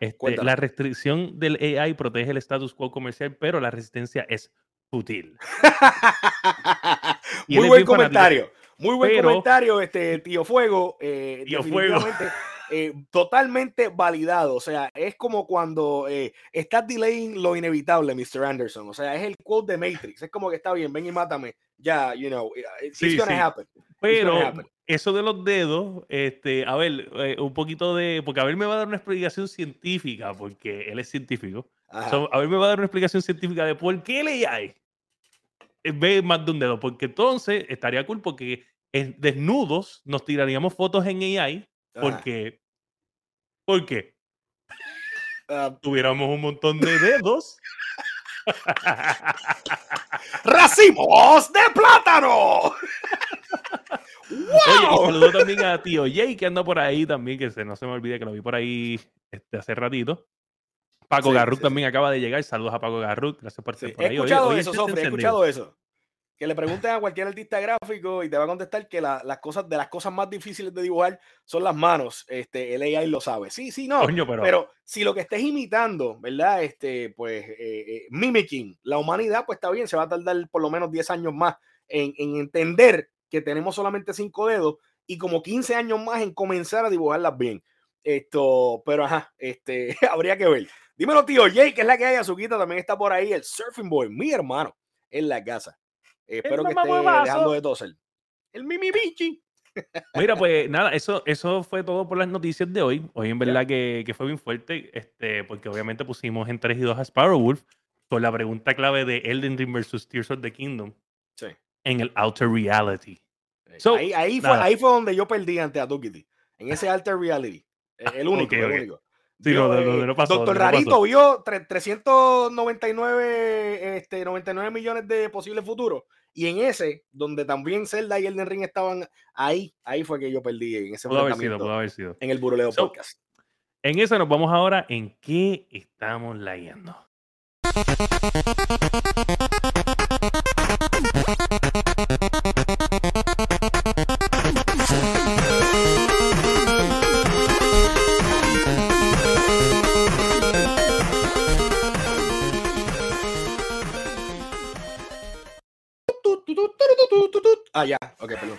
este, la restricción del AI protege el status quo comercial, pero la resistencia es útil. Muy buen comentario. Muy buen comentario, este tío Fuego. Eh, tío Fuego. Eh, totalmente validado. O sea, es como cuando eh, estás delaying lo inevitable, Mr. Anderson. O sea, es el quote de Matrix. Es como que está bien, ven y mátame. Ya, you know, it's gonna happen. Pero eso de los dedos, este, a ver, eh, un poquito de. Porque a ver me va a dar una explicación científica, porque él es científico. a ver me va a dar una explicación científica de por qué el AI ve más de un dedo. Porque entonces estaría cool, porque en desnudos nos tiraríamos fotos en AI, porque. ¿Por qué? Ah. tuviéramos un montón de dedos. ¡Racimos de plátano! ¡Wow! saludo también a tío Jay que anda por ahí también, que se, no se me olvide que lo vi por ahí este, hace ratito. Paco Garruk también acaba de llegar. Saludos a Paco Garruk. Gracias por estar por ahí. He escuchado eso, Sofre, he escuchado eso. Que le pregunten a cualquier artista gráfico y te va a contestar que las cosas de las cosas más difíciles de dibujar son las manos. Este, el AI lo sabe. Sí, sí, no. pero... si lo que estés imitando, ¿verdad? Este, pues, eh, eh, mimicking la humanidad, pues está bien, se va a tardar por lo menos 10 años más en, en entender que tenemos solamente cinco dedos y como 15 años más en comenzar a dibujarlas bien. Esto, pero ajá, este, habría que ver. Dímelo, tío Jay, que es la que hay, Azuquita también está por ahí, el Surfing Boy, mi hermano, en la casa. espero que esté dejando de toser. El Mimi Bichi. Mira, pues nada, eso, eso fue todo por las noticias de hoy. Hoy en verdad que, que, fue bien fuerte, este, porque obviamente pusimos en 3 y 2 a Sparrow Wolf con la pregunta clave de Elden Ring versus Tears of the Kingdom. Sí. En el Outer Reality ahí, fue, ahí, fue, donde yo perdí ante Atukiti. En ese Alter Reality. E, el único, el único. Sí, no, no, no, pasó, Doctor Rarito vio 399 este, 99 millones de posibles futuros. Y en ese, donde también Zelda y Elden Ring estaban ahí, ahí fue que yo perdí en ese pudo haber sido, pudo haber sido. En el Buruleo Podcast. En eso nos vamos ahora en qué estamos leyendo. Ah, ya, ok, perdón.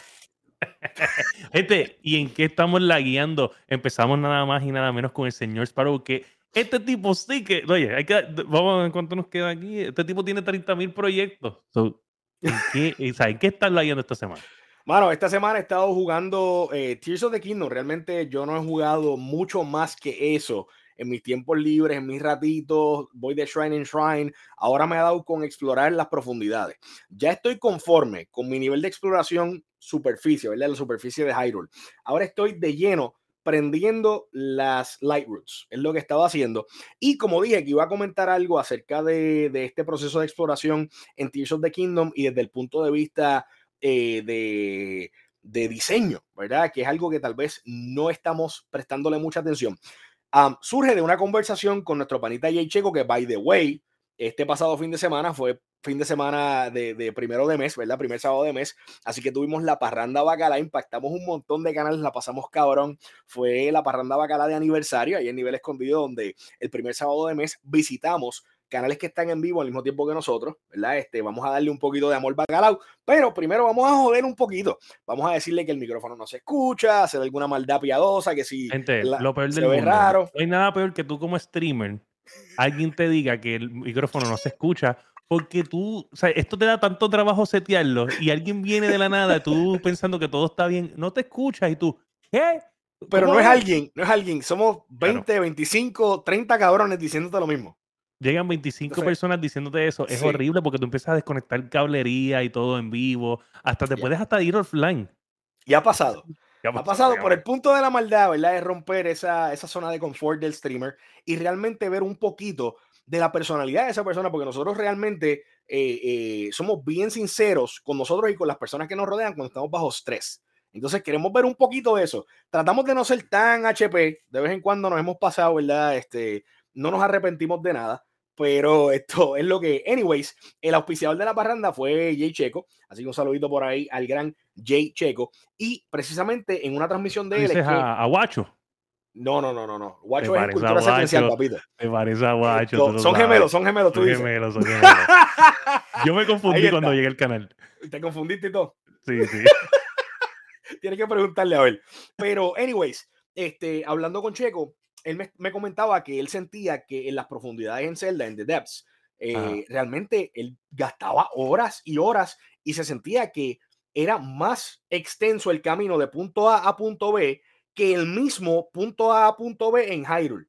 Gente, ¿y en qué estamos la guiando? Empezamos nada más y nada menos con el señor Sparrow, que Este tipo sí que, oye, hay que, vamos a ver cuánto nos queda aquí. Este tipo tiene 30 mil proyectos. ¿en, qué, ¿En qué estás leyendo esta semana? Mano, esta semana he estado jugando eh, Tears of the Kingdom. Realmente yo no he jugado mucho más que eso en mis tiempos libres, en mis ratitos, voy de shrine en shrine. Ahora me ha dado con explorar las profundidades. Ya estoy conforme con mi nivel de exploración superficie, ¿verdad? La superficie de Hyrule. Ahora estoy de lleno prendiendo las light roots, es lo que estaba haciendo. Y como dije que iba a comentar algo acerca de, de este proceso de exploración en Tears of the Kingdom y desde el punto de vista eh, de, de, diseño, ¿verdad? Que es algo que tal vez no estamos prestándole mucha atención. Surge de una conversación con nuestro panita Jay Checo, que by the way, este pasado fin de semana fue fin de semana de, primero de mes, ¿verdad? Primer sábado de mes. Así que tuvimos la parranda bacala, impactamos un montón de canales, la pasamos cabrón. Fue la parranda bacala de aniversario, ahí en nivel escondido, donde el primer sábado de mes visitamos canales que están en vivo al mismo tiempo que nosotros, ¿verdad? Este, vamos a darle un poquito de amor bacalao, pero primero vamos a joder un poquito. Vamos a decirle que el micrófono no se escucha, hacer alguna maldad piadosa, que si Gente, lo peor del mundo. raro. No hay nada peor que tú como streamer, alguien te diga que el micrófono no se escucha porque tú, o sea, esto te da tanto trabajo setearlo y alguien viene de la nada, tú pensando que todo está bien, no te escuchas y tú, ¿qué? Pero no es alguien, no es alguien, somos 20, 25, 30 cabrones diciéndote lo mismo. Llegan 25 personas diciéndote eso. Es horrible porque tú empiezas a desconectar cablería y todo en vivo. Hasta te puedes hasta ir offline. Y ha pasado. ha pasado por el punto de la maldad, ¿verdad? De romper esa, esa zona de confort del streamer y realmente ver un poquito de la personalidad de esa persona, porque nosotros realmente eh, eh, somos bien sinceros con nosotros y con las personas que nos rodean cuando estamos bajo estrés. Entonces queremos ver un poquito de eso. Tratamos de no ser tan HP, de vez en cuando nos hemos pasado, ¿verdad? Este, no nos arrepentimos de nada, pero esto es lo que, anyways, el auspiciador de la parranda fue Jay Checo, así que un saludito por ahí al gran Jay Checo, y precisamente en una transmisión de él... Es a, a Guacho. No, no, no, no, no. Guacho es cultura secuencial, papito. Me parece a Guacho. son gemelos, son gemelos, tú son Gemelos, son gemelos. Yo me confundí cuando llegué al canal. ¿Te confundiste y todo? Sí, sí. Tienes que preguntarle a él. Pero, anyways, este, hablando con Checo, él me, comentaba que él sentía que en las profundidades en Zelda, en The Depths, eh, realmente él gastaba horas y horas y se sentía que era más extenso el camino de punto A a punto B que el mismo punto A a punto B en Hyrule.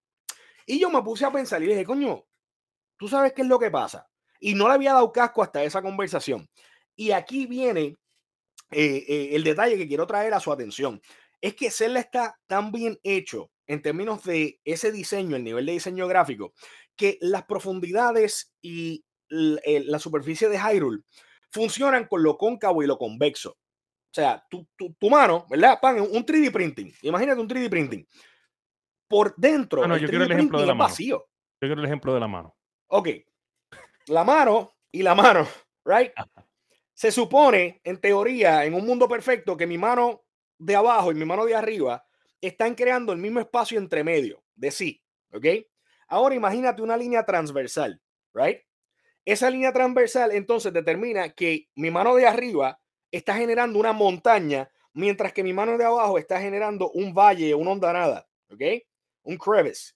Y yo me puse a pensar y dije, coño, tú sabes qué es lo que pasa. Y no le había dado casco hasta esa conversación. Y aquí viene eh, eh, el detalle que quiero traer a su atención. Es que Zelda está tan bien hecho en términos de ese diseño, el nivel de diseño gráfico, que las profundidades y la superficie de Hyrule funcionan con lo cóncavo y lo convexo. O sea, tu, tu, mano, ¿verdad? Pan, un 3D printing. Imagínate un 3D printing. Por dentro, ah, yo quiero el ejemplo de la mano. vacío. Yo quiero el ejemplo de la mano. Ok. La mano y la mano, ¿right? Se supone, en teoría, en un mundo perfecto, que mi mano de abajo y mi mano de arriba están creando el mismo espacio entre medio de sí, ¿ok? Ahora imagínate una línea transversal, ¿right? Esa línea transversal entonces determina que mi mano de arriba está generando una montaña, mientras que mi mano de abajo está generando un valle, una hondanada, ¿ok? Un crevice.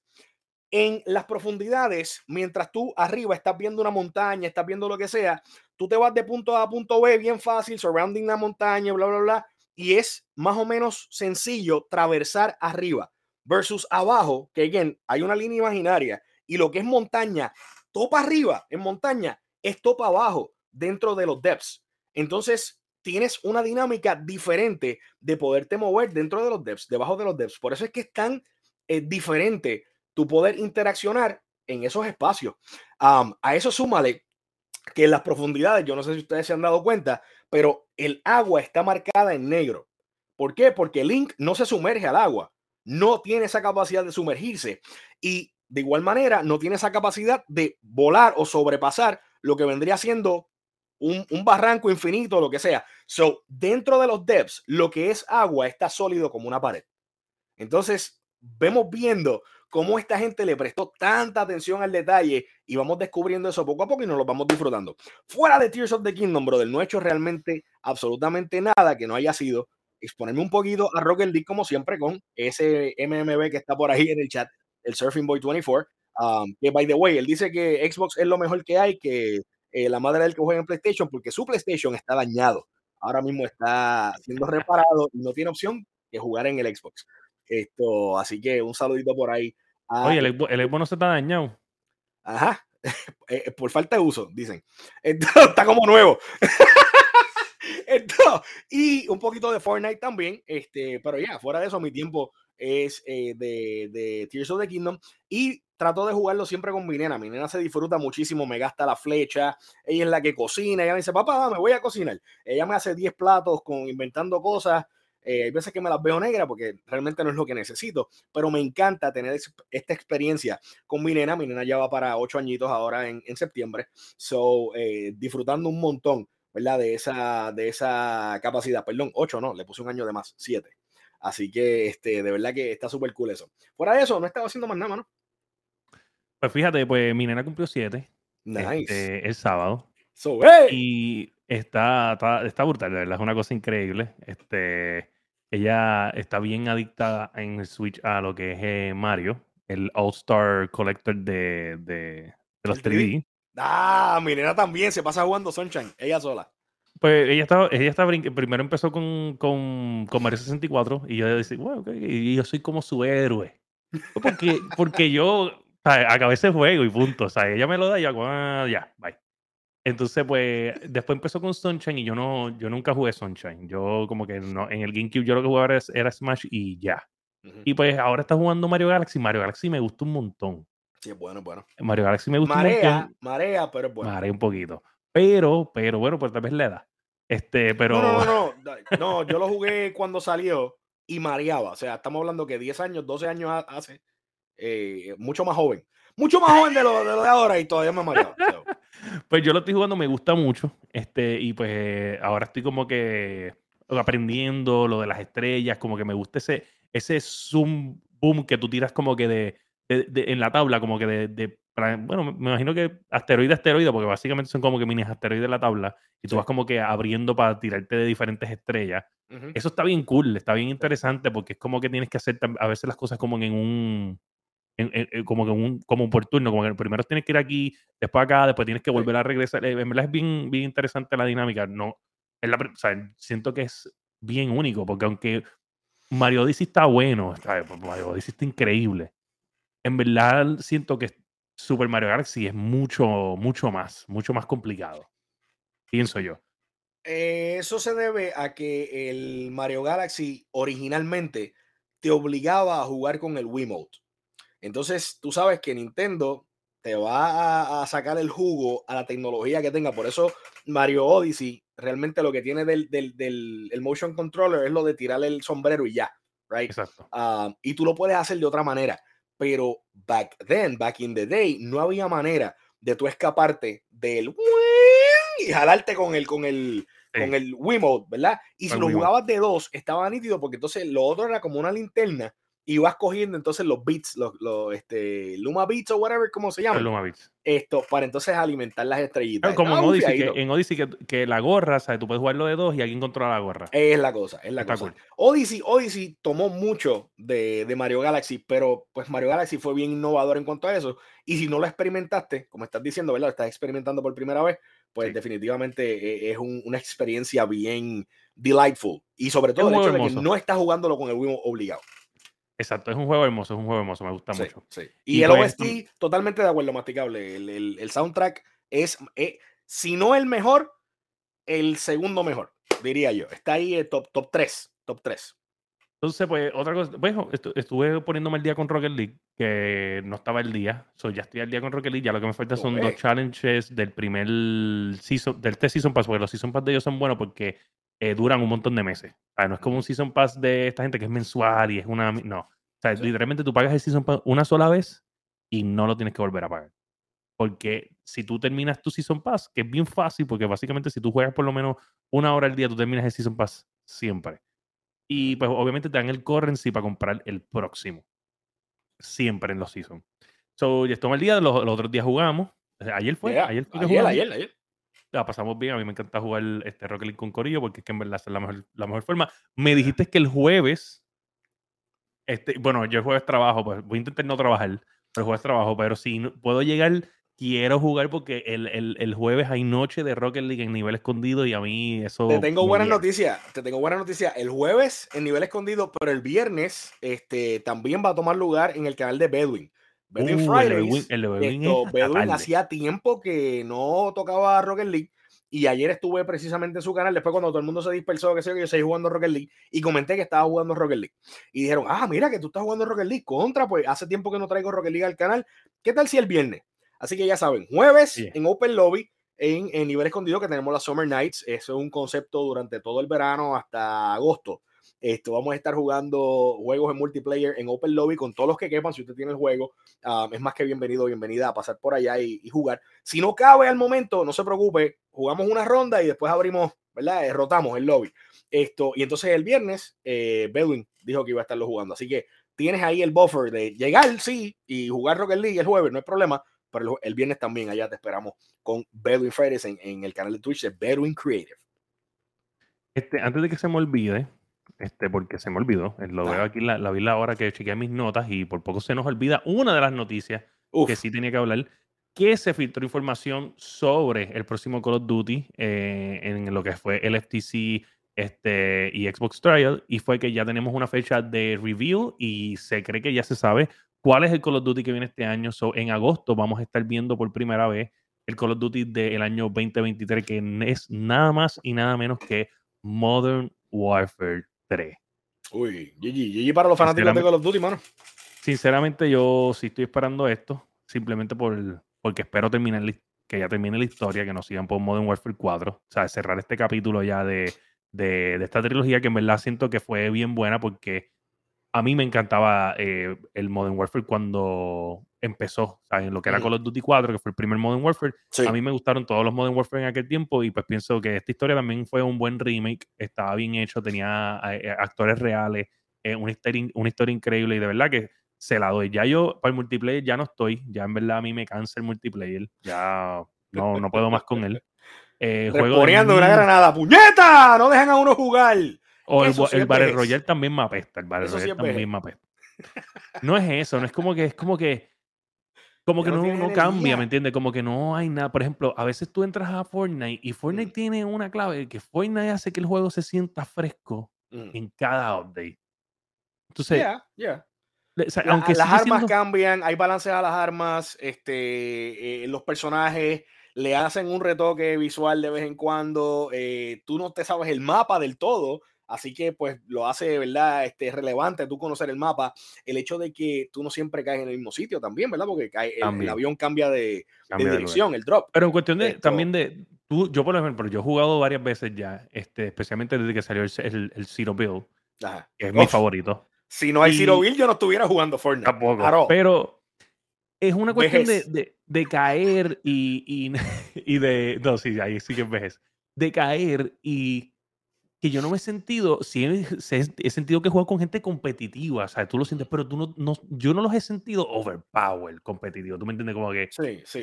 En las profundidades, mientras tú arriba estás viendo una montaña, estás viendo lo que sea, tú te vas de punto A a punto B bien fácil, surrounding la montaña, bla, bla, bla, y es más o menos sencillo traversar arriba versus abajo, que hay una línea imaginaria y lo que es montaña, topa arriba en montaña es topa abajo dentro de los depths. Entonces, tienes una dinámica diferente de poderte mover dentro de los depths, debajo de los depths. Por eso es que es tan eh, diferente tu poder interaccionar en esos espacios. a eso súmale que en las profundidades, yo no sé si ustedes se han dado cuenta, pero el agua está marcada en negro. ¿Por qué? Porque Link no se sumerge al agua, no tiene esa capacidad de sumergirse y de igual manera no tiene esa capacidad de volar o sobrepasar lo que vendría siendo un, barranco infinito, lo que sea. So, dentro de los depths, lo que es agua está sólido como una pared. Entonces, vemos viendo cómo esta gente le prestó tanta atención al detalle y vamos descubriendo eso poco a poco y nos lo vamos disfrutando. Fuera de Tears of the Kingdom, brother, no he hecho realmente absolutamente nada que no haya sido exponerme un poquito a Rocket League como siempre con ese MMB que está por ahí en el chat, el Surfing Boy 24. Um, que by the way, él dice que Xbox es lo mejor que hay, que eh, la madre del que juega en PlayStation, porque su PlayStation está dañado. Ahora mismo está siendo reparado y no tiene opción que jugar en el Xbox. Esto, así que un saludito por ahí. Oye, el, Xbox no se está dañado. Ajá, eh, por falta de uso, dicen. está como nuevo. y un poquito de Fortnite también, este, pero ya, fuera de eso, mi tiempo es eh, de, de, Tears of the Kingdom y trato de jugarlo siempre con mi nena. Mi nena se disfruta muchísimo, me gasta la flecha, ella es la que cocina, ella me dice, papá, me voy a cocinar. Ella me hace 10 platos con inventando cosas. Eh, hay veces que me las veo negras porque realmente no es lo que necesito, pero me encanta tener esta experiencia con mi nena. Mi nena ya va para 8 añitos ahora en, en septiembre, so eh, disfrutando un montón ¿verdad? De esa, de esa capacidad. Perdón, 8 no, le puse un año de más, 7. Así que este, de verdad que está súper cool eso. Fuera de eso, no estaba haciendo más nada, ¿no? Pues fíjate, pues mi nena cumplió 7. Nice. Este, el sábado. So, Y está, está, brutal, de verdad, es una cosa increíble. Este, ella está bien adicta en Switch a lo que es eh, Mario, el All-Star Collector de, de, los 3D. Ah, mi nena también se pasa jugando Sunshine, ella sola. Pues ella estaba, ella estaba primero empezó con, con, con, Mario 64 y yo decía, bueno, y yo soy como su héroe. Porque, porque yo acabé ese juego y punto. O sea, ella me lo da y yo, ah, ya, bye. Entonces, pues, después empezó con Sunshine y yo no, yo nunca jugué Sunshine. Yo como que no, en el GameCube yo lo que jugaba era, Smash y ya. Y pues ahora está jugando Mario Galaxy. Mario Galaxy me gusta un montón. Sí, es bueno, bueno. Mario Galaxy me gusta marea, un Marea, pero es bueno. Marea un poquito. Pero, pero bueno, pues tal vez le da. Este, pero... No, no, no, no. yo lo jugué cuando salió y mareaba. O sea, estamos hablando que 10 años, 12 años hace. Eh, mucho más joven. Mucho más joven de lo de, lo de ahora y todavía me mareaba. Pues yo lo estoy jugando, me gusta mucho. Este, y pues ahora estoy como que aprendiendo lo de las estrellas, como que me gusta ese, ese zoom boom que tú tiras como que de en la tabla, como que de, bueno, me imagino que asteroide asteroide, porque básicamente son como que mini asteroides de la tabla, y tú vas como que abriendo para tirarte de diferentes estrellas. Eso está bien cool, está bien interesante, porque es como que tienes que hacer a veces las cosas como en un, como que un, como un por turno, como que primero tienes que ir aquí, después acá, después tienes que volver a regresar. Eh, en verdad es bien, bien interesante la dinámica. No, es la, o sea, siento que es bien único, porque aunque Mario Odyssey está bueno, Mario Odyssey está increíble en verdad siento que Super Mario Galaxy es mucho, mucho más, mucho más complicado. Pienso yo. Eh, eso se debe a que el Mario Galaxy originalmente te obligaba a jugar con el Wiimote. Entonces, tú sabes que Nintendo te va a, sacar el jugo a la tecnología que tenga. Por eso Mario Odyssey realmente lo que tiene del, del, motion controller es lo de tirar el sombrero y ya, right? Exacto. Ah, y tú lo puedes hacer de otra manera pero back then, back in the day, no había manera de tú escaparte del y jalarte con el, con el, con el Wiimote, ¿verdad? Y si lo jugabas de dos, estaba nítido porque entonces lo otro era como una linterna y vas cogiendo entonces los bits, los, los este, Luma Beats o whatever, como se llama. Luma Beats. Esto, para entonces alimentar las estrellitas. como en Odyssey, que, en Odyssey que, la gorra, ¿sabes? Tú puedes jugarlo de dos y alguien controla la gorra. Es la cosa, es la cosa. Odyssey, Odyssey tomó mucho de, de, Mario Galaxy, pero pues Mario Galaxy fue bien innovador en cuanto a eso. Y si no lo experimentaste, como estás diciendo, ¿verdad? Estás experimentando por primera vez, pues definitivamente eh, es una experiencia bien delightful. Y sobre todo el hecho de que no estás jugándolo con el Wii obligado. Exacto, es un juego hermoso, es un juego hermoso, me gusta mucho. Y, el pues, OST, totalmente de acuerdo, masticable. El, soundtrack es, eh, si no el mejor, el segundo mejor, diría yo. Está ahí el top, top 3, top 3. Entonces, pues, otra cosa, bueno, estuve poniéndome el día con Rocket League, que no estaba el día. So, ya estoy al día con Rocket League, ya lo que me falta son dos challenges del primer season, del test season pass, porque los season pass de ellos son buenos porque eh, duran un montón de meses. no es como un Season Pass de esta gente que es mensual y es una... No. O sea, literalmente tú pagas el Season Pass una sola vez y no lo tienes que volver a pagar. Porque si tú terminas tu Season Pass, que es bien fácil, porque básicamente si tú juegas por lo menos una hora al día, tú terminas el Season Pass siempre. Y pues obviamente te dan el currency para comprar el próximo. Siempre en los Seasons. So, ya estamos el día, los, los otros días jugamos. Ayer fue, ayer fue ayer, ayer, ayer la pasamos bien. A mí me encanta jugar este Rocket League con Corillo porque es que en verdad es la mejor, la mejor forma. Me dijiste que el jueves, este, bueno, yo el jueves trabajo, pues voy a intentar no trabajar, Pero juegas trabajo, pero si puedo llegar, quiero jugar porque el, el, el, jueves hay noche de Rocket League en nivel escondido y a mí eso. Te tengo buenas noticias. Te tengo buena noticia. El jueves en nivel escondido, pero el viernes este, también va a tomar lugar en el canal de Bedwin. Bedwin uh, Fridays. El Bedwin, hacía tiempo que no tocaba Rocket League y ayer estuve precisamente en su canal, después cuando todo el mundo se dispersó, que sé yo, yo seguí jugando Rocket League y comenté que estaba jugando Rocket League. Y dijeron, ah, mira que tú estás jugando Rocket League contra, pues hace tiempo que no traigo Rocket League al canal. ¿Qué tal si el viernes? Así que ya saben, jueves en Open Lobby, en, en, nivel escondido, que tenemos las Summer Nights. Eso es un concepto durante todo el verano hasta agosto. Esto, vamos a estar jugando juegos en multiplayer en Open Lobby con todos los que quepan. Si usted tiene el juego, ah, es más que bienvenido, bienvenida a pasar por allá y, jugar. Si no cabe al momento, no se preocupe, jugamos una ronda y después abrimos, ¿verdad? Eh, rotamos el lobby. Esto, y entonces el viernes, eh, Bedwin dijo que iba a estarlo jugando. Así que tienes ahí el buffer de llegar, sí, y jugar Rocket League el jueves, no hay problema. Pero el, viernes también allá te esperamos con Bedwin Fridays en, en el canal de Twitch de Bedwin Creative. Este, antes de que se me olvide, este, porque se me olvidó. Eh, lo veo aquí, la, la vi la hora que chequeé mis notas y por poco se nos olvida una de las noticias que sí tenía que hablar, que se filtró información sobre el próximo Call of Duty eh, en lo que fue el FTC este, y Xbox Trial, y fue que ya tenemos una fecha de review y se cree que ya se sabe cuál es el Call of Duty que viene este año. So, en agosto vamos a estar viendo por primera vez el Call of Duty del año 2023, que es nada más y nada menos que Modern Warfare 3. Uy, GG, GG para los fanáticos de Call of Duty, mano. Sinceramente, yo sí estoy esperando esto, simplemente por, porque espero terminar que ya termine la historia, que nos sigan por Modern Warfare 4. O sea, cerrar este capítulo ya de, de, de, esta trilogía que en verdad siento que fue bien buena porque a mí me encantaba eh, el Modern Warfare cuando empezó, ¿sabes? En lo que era Call of Duty 4, que fue el primer Modern Warfare. A mí me gustaron todos los Modern Warfare en aquel tiempo y pues pienso que esta historia también fue un buen remake, estaba bien hecho, tenía eh, eh, actores reales, una, historia, una historia increíble y de verdad que se la doy. Ya yo para el multiplayer ya no estoy, ya en verdad a mí me cansa el multiplayer, ya no, no puedo más con él. Eh, una granada, puñeta, no dejan a uno jugar. O el, el Battle Royale también me apesta. El Battle Royale también me apesta. No es eso, no es como que, es como que, como que no, no, cambia, ¿me entiendes? Como que no hay nada. Por ejemplo, a veces tú entras a Fortnite y Fortnite mm. tiene una clave que Fortnite hace que el juego se sienta fresco mm. en cada update. Entonces, yeah, yeah. aunque las armas cambian, hay balance a las armas, este, eh, los personajes le hacen un retoque visual de vez en cuando, eh, tú no te sabes el mapa del todo, Así que pues lo hace, ¿verdad? Este, relevante tú conocer el mapa. El hecho de que tú no siempre caes en el mismo sitio también, ¿verdad? Porque cae, el, avión cambia de, dirección, el drop. Pero en cuestión de, también de, tú, yo por ejemplo, yo he jugado varias veces ya, este, especialmente desde que salió el, el, Zero Bill, que es mi favorito. Si no hay Zero Bill, yo no estuviera jugando Fortnite. Tampoco. Pero es una cuestión de, de, caer y, y, y, de. No, sí, ahí sí que es vejez. De caer y que yo no me he sentido, sí he, sentido que juego con gente competitiva, o sea, tú lo sientes, pero tú no, no, yo no los he sentido overpower competitivo, ¿tú me entiendes? Como que... Sí, sí.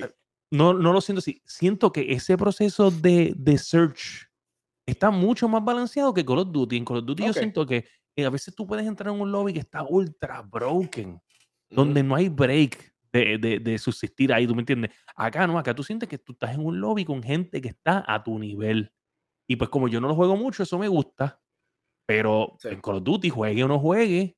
No, no lo siento así. Siento que ese proceso de, de search está mucho más balanceado que Call of Duty. En Call of Duty yo siento que eh, a veces tú puedes entrar en un lobby que está ultra broken, donde no hay break de, de, de, subsistir ahí, ¿tú me entiendes? Acá no, acá tú sientes que tú estás en un lobby con gente que está a tu nivel. Y pues como yo no lo juego mucho, eso me gusta. Pero en Call of Duty, juegue o no juegue,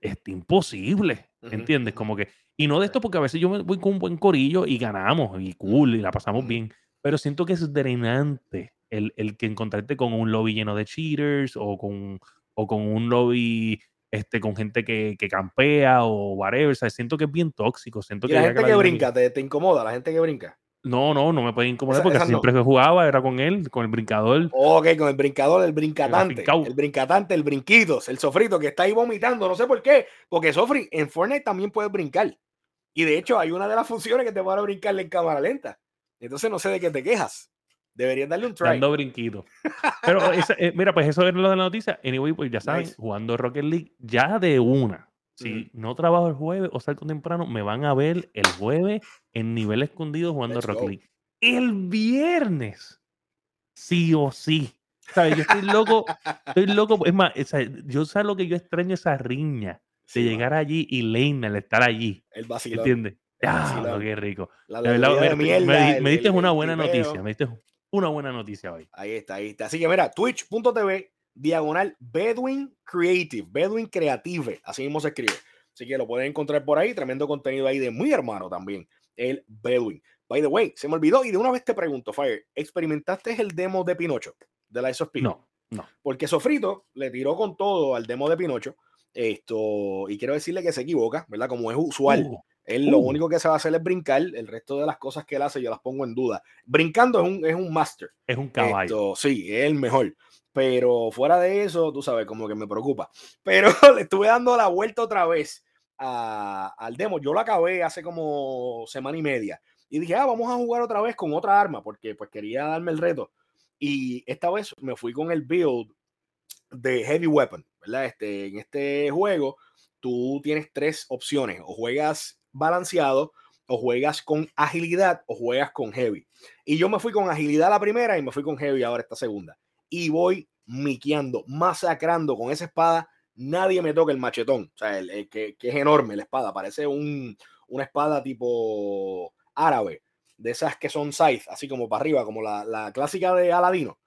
es imposible. ¿Entiendes? Como que. Y no de esto porque a veces yo me voy con un buen corillo y ganamos, y cool, y la pasamos bien. Pero siento que es drenante el, el, que encontrarte con un lobby lleno de cheaters o con, o con un lobby este, con gente que, que campea o whatever. O sea, siento que es bien tóxico. Siento ¿Y que la gente que, brinca, ¿te, ¿te, incomoda la gente que brinca? No, no, no me puede incomodar porque siempre que jugaba era con él, con el brincador. Ok, con el brincador, el brincatante. El, brincatante, el brinquitos, el sofrito que está ahí vomitando, no sé por qué. Porque Sofri, en Fortnite también puedes brincar. Y de hecho, hay una de las funciones que te van a brincarle en cámara lenta. Entonces no sé de qué te quejas. Deberías darle un try. Dando brinquito. Pero eh, mira, pues eso es lo de la noticia. Anyway, pues ya saben, jugando Rocket League ya de una. Si no trabajo el jueves o salgo temprano, me van a ver el jueves en nivel escondido jugando Rocket League. El viernes, sí o sí. ¿Sabes? Yo estoy loco, estoy loco. Es más, yo sé lo que yo extraño esa riña de llegar allí y Leinel estar allí. El vacilón. ¿Entiendes? Ah, qué rico. La me, mierda, me, diste una buena noticia. Me diste una buena noticia hoy. Ahí está, ahí está. Así que mira, twitch.tv diagonal Bedouin Creative, Bedouin Creative, así mismo se escribe. Así que lo pueden encontrar por ahí, tremendo contenido ahí de muy hermano también, el Bedouin. By the way, se me olvidó y de una vez te pregunto, Fire, ¿experimentaste el demo de Pinocho de la of No, no. Porque Sofrito le tiró con todo al demo de Pinocho. Esto, y quiero decirle que se equivoca, ¿verdad? Como es usual. Uh, él lo uh. único que se va a hacer es brincar. El resto de las cosas que él hace, yo las pongo en duda. Brincando es un, es un master. Es un caballo. sí, es el mejor. Pero fuera de eso, tú sabes, como que me preocupa. Pero le estuve dando la vuelta otra vez al demo. Yo lo acabé hace como semana y media. Y dije, ah, vamos a jugar otra vez con otra arma, porque pues quería darme el reto. Y esta vez me fui con el build de Heavy Weapon, ¿verdad? Este, en este juego tú tienes tres opciones. O juegas balanceado, o juegas con agilidad, o juegas con Heavy. Y yo me fui con agilidad la primera y me fui con Heavy ahora esta segunda y voy miqueando, masacrando con esa espada. Nadie me toca el machetón, o sea, el, que, es enorme la espada, parece un, una espada tipo árabe, de esas que son scythe, así como para arriba, como la, clásica de Aladino,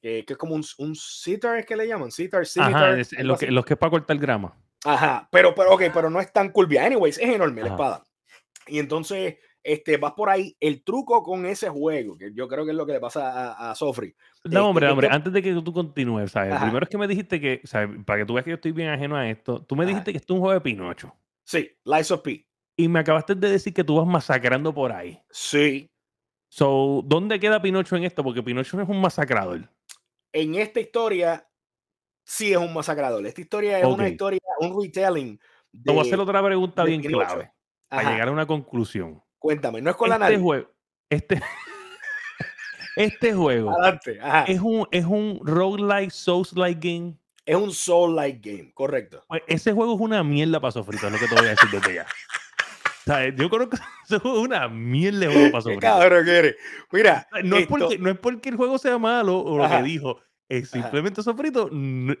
que, es como un, un sitar, es que le llaman, sitar, sitar. los que, los que es para cortar grama. Ajá, pero, pero, ok, pero no es tan curvia. Anyways, es enorme la espada. Y entonces este, vas por ahí. El truco con ese juego, que yo creo que es lo que le pasa a, a Sofri. No, hombre, hombre, antes de que tú continúes, ¿sabes? Primero es que me dijiste que, ¿sabes? Para que tú veas que yo estoy bien ajeno a esto, tú me dijiste que esto es un juego de Pinocho. Sí, Lies of P. Y me acabaste de decir que tú vas masacrando por ahí. Sí. So, ¿dónde queda Pinocho en esto? Porque Pinocho no es un masacrador. En esta historia, sí es un masacrador. Esta historia es una historia, un retelling. Te voy a hacer otra pregunta bien clave. Para llegar a una conclusión. Cuéntame, no es con la este Juego, este, este juego es un, es un roguelike, souls-like game. Es un soul-like game, correcto. Pues, ese juego es una mierda para sofrito, es lo que te voy a decir desde ya. yo creo que ese juego es una mierda de juego para sofrito. cabrón que eres. Mira, no, es porque, no es porque el juego sea malo o lo que dijo, es simplemente Sofrito,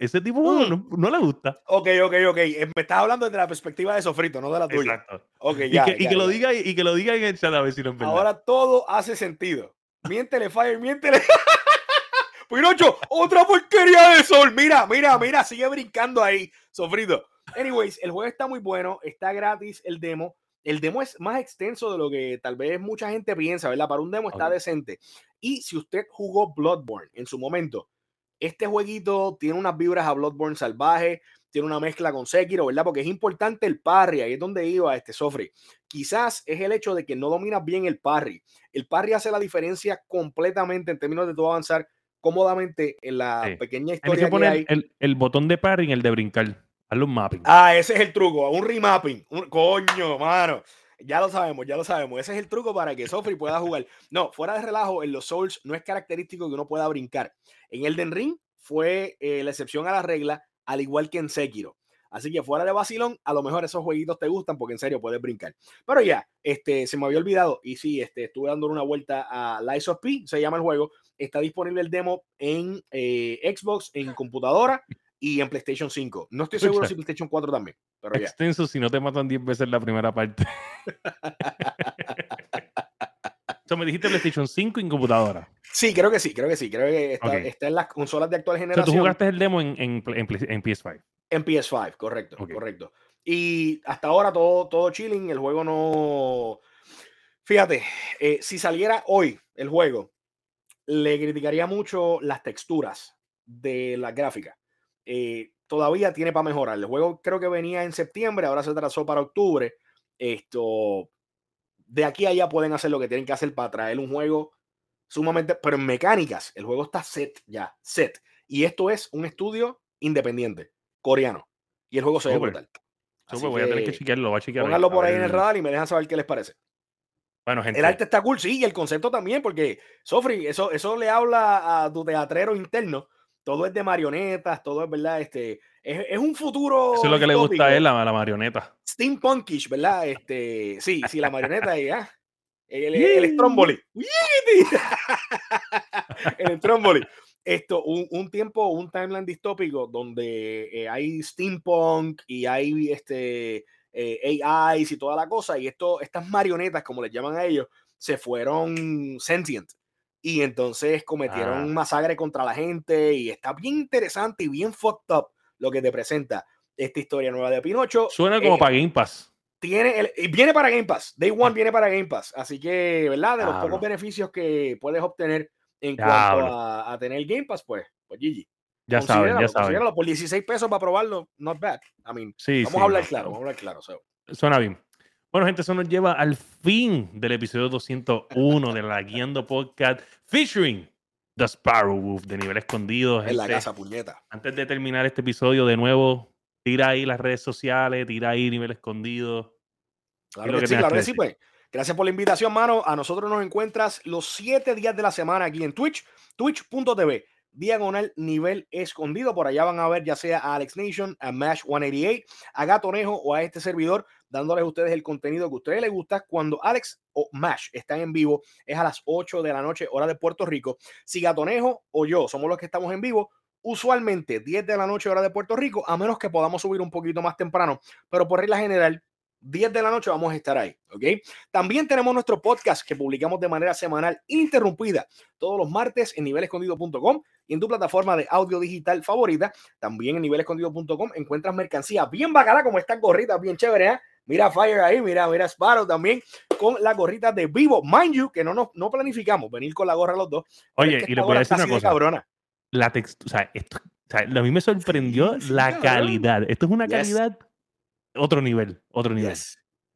ese tipo mm. no, no, le gusta. Ok, ok, ok. Eh, me estás hablando desde la perspectiva de Sofrito, no de la tuya. Exacto. Okay, ya, y, que, y que lo diga, y que lo diga en el chat a ver si lo Ahora todo hace sentido. Miéntele, Fire, miéntele. Pinocho, otra porquería de sol. Mira, mira, mira, sigue brincando ahí, Sofrito. Anyways, el juego está muy bueno, está gratis el demo. El demo es más extenso de lo que tal vez mucha gente piensa, ¿verdad? Para un demo está decente. Y si usted jugó Bloodborne en su momento, este jueguito tiene unas vibras a Bloodborne salvaje, tiene una mezcla con Sekiro, ¿verdad? Porque es importante el parry, ahí es donde iba este Sofri. Quizás es el hecho de que no dominas bien el parry. El parry hace la diferencia completamente en términos de tú avanzar cómodamente en la pequeña historia que, hay. El, el, botón de parry en el de brincar. Hazle un mapping. Ah, ese es el truco, un remapping. Un, coño, mano. Ya lo sabemos, ya lo sabemos. Ese es el truco para que Sofri pueda jugar. No, fuera de relajo, en los Souls no es característico que uno pueda brincar. En Elden Ring fue eh, la excepción a la regla, al igual que en Sekiro. Así que fuera de vacilón, a lo mejor esos jueguitos te gustan porque en serio puedes brincar. Pero ya, este, se me había olvidado y sí, este, estuve dando una vuelta a Lies of P, se llama el juego. Está disponible el demo en eh, Xbox, en computadora y en PlayStation 5. No estoy seguro si PlayStation 4 también. Pero Extenso si no te matan 10 veces la primera parte. sea, me dijiste PlayStation 5 en computadora. Sí, creo que sí, creo que sí. Creo que está, en las consolas de actual generación. O sea, tú jugaste el demo en, en, en, PS5. En PS5, correcto, correcto. Y hasta ahora todo, todo chilling, el juego no... Fíjate, eh, si saliera hoy el juego, le criticaría mucho las texturas de la gráfica. Eh, todavía tiene para mejorar. El juego creo que venía en septiembre, ahora se trazó para octubre. Esto, de aquí a allá pueden hacer lo que tienen que hacer para traer un juego sumamente, pero en mecánicas, el juego está set ya, set. Y esto es un estudio independiente, coreano. Y el juego se ve brutal. voy a tener que chequearlo, voy a chequearlo. Pónganlo por ahí en el radar y me dejan saber qué les parece. Bueno, gente. El arte está cool, sí, y el concepto también, porque, Sofri, eso, eso le habla a tu teatrero interno todo es de marionetas, todo es, ¿verdad? Este, es, un futuro. Eso es lo que le gusta a él, la, la marioneta. Steampunkish, ¿verdad? Este, sí, sí, la marioneta ya. Ah, el, el, el Stromboli. el Stromboli. esto, un, tiempo, un timeline distópico donde eh, hay steampunk y hay este, eh, AIs y toda la cosa, y esto, estas marionetas, como les llaman a ellos, se fueron sentient. Y entonces cometieron un ah. masacre contra la gente y está bien interesante y bien fucked up lo que te presenta esta historia nueva de Pinocho. Suena como eh, para Game Pass. Tiene el, viene para Game Pass. Day One viene para Game Pass. Así que, ¿verdad? De los pocos beneficios que puedes obtener en cuanto a, tener Game Pass, pues, pues GG. Ya saben, ya saben. Por 16 pesos para probarlo, not bad. I mean, vamos a hablar claro, vamos a hablar claro. Suena bien. Bueno, gente, eso nos lleva al fin del episodio 201 de la Guiando Podcast featuring The Sparrow Wolf de nivel escondido. En la casa, puñeta. Antes de terminar este episodio, de nuevo, tira ahí las redes sociales, tira ahí nivel escondido. Claro que, sí, claro que sí, pues. Gracias por la invitación, mano. A nosotros nos encuentras los siete días de la semana aquí en Twitch, twitch.tv, diagonal nivel escondido. Por allá van a ver ya sea a Alex Nation, a Mash 188, a Gatonejo o a este servidor, dándoles a ustedes el contenido que a ustedes les gusta. Cuando Alex o Mash están en vivo, es a las 8 de la noche, hora de Puerto Rico. Si Gatonejo o yo somos los que estamos en vivo, usualmente 10 de la noche, hora de Puerto Rico, a menos que podamos subir un poquito más temprano, pero por regla general, 10 de la noche vamos a estar ahí, ¿ok? También tenemos nuestro podcast que publicamos de manera semanal ininterrumpida todos los martes en nivelescondido.com y en tu plataforma de audio digital favorita. También en nivelescondido.com encuentras mercancía bien bacana como estas gorritas bien chévere, ¿eh? Mira Fire ahí, mira, mira Sparrow también con la gorrita de Vivo. Mind you, que no, nos, no planificamos venir con la gorra los dos. Oye, y le voy a decir una cosa. Cabrona. La textura, o sea, esto, o sea, a mí me sorprendió la calidad. Esto es una calidad otro nivel, otro nivel.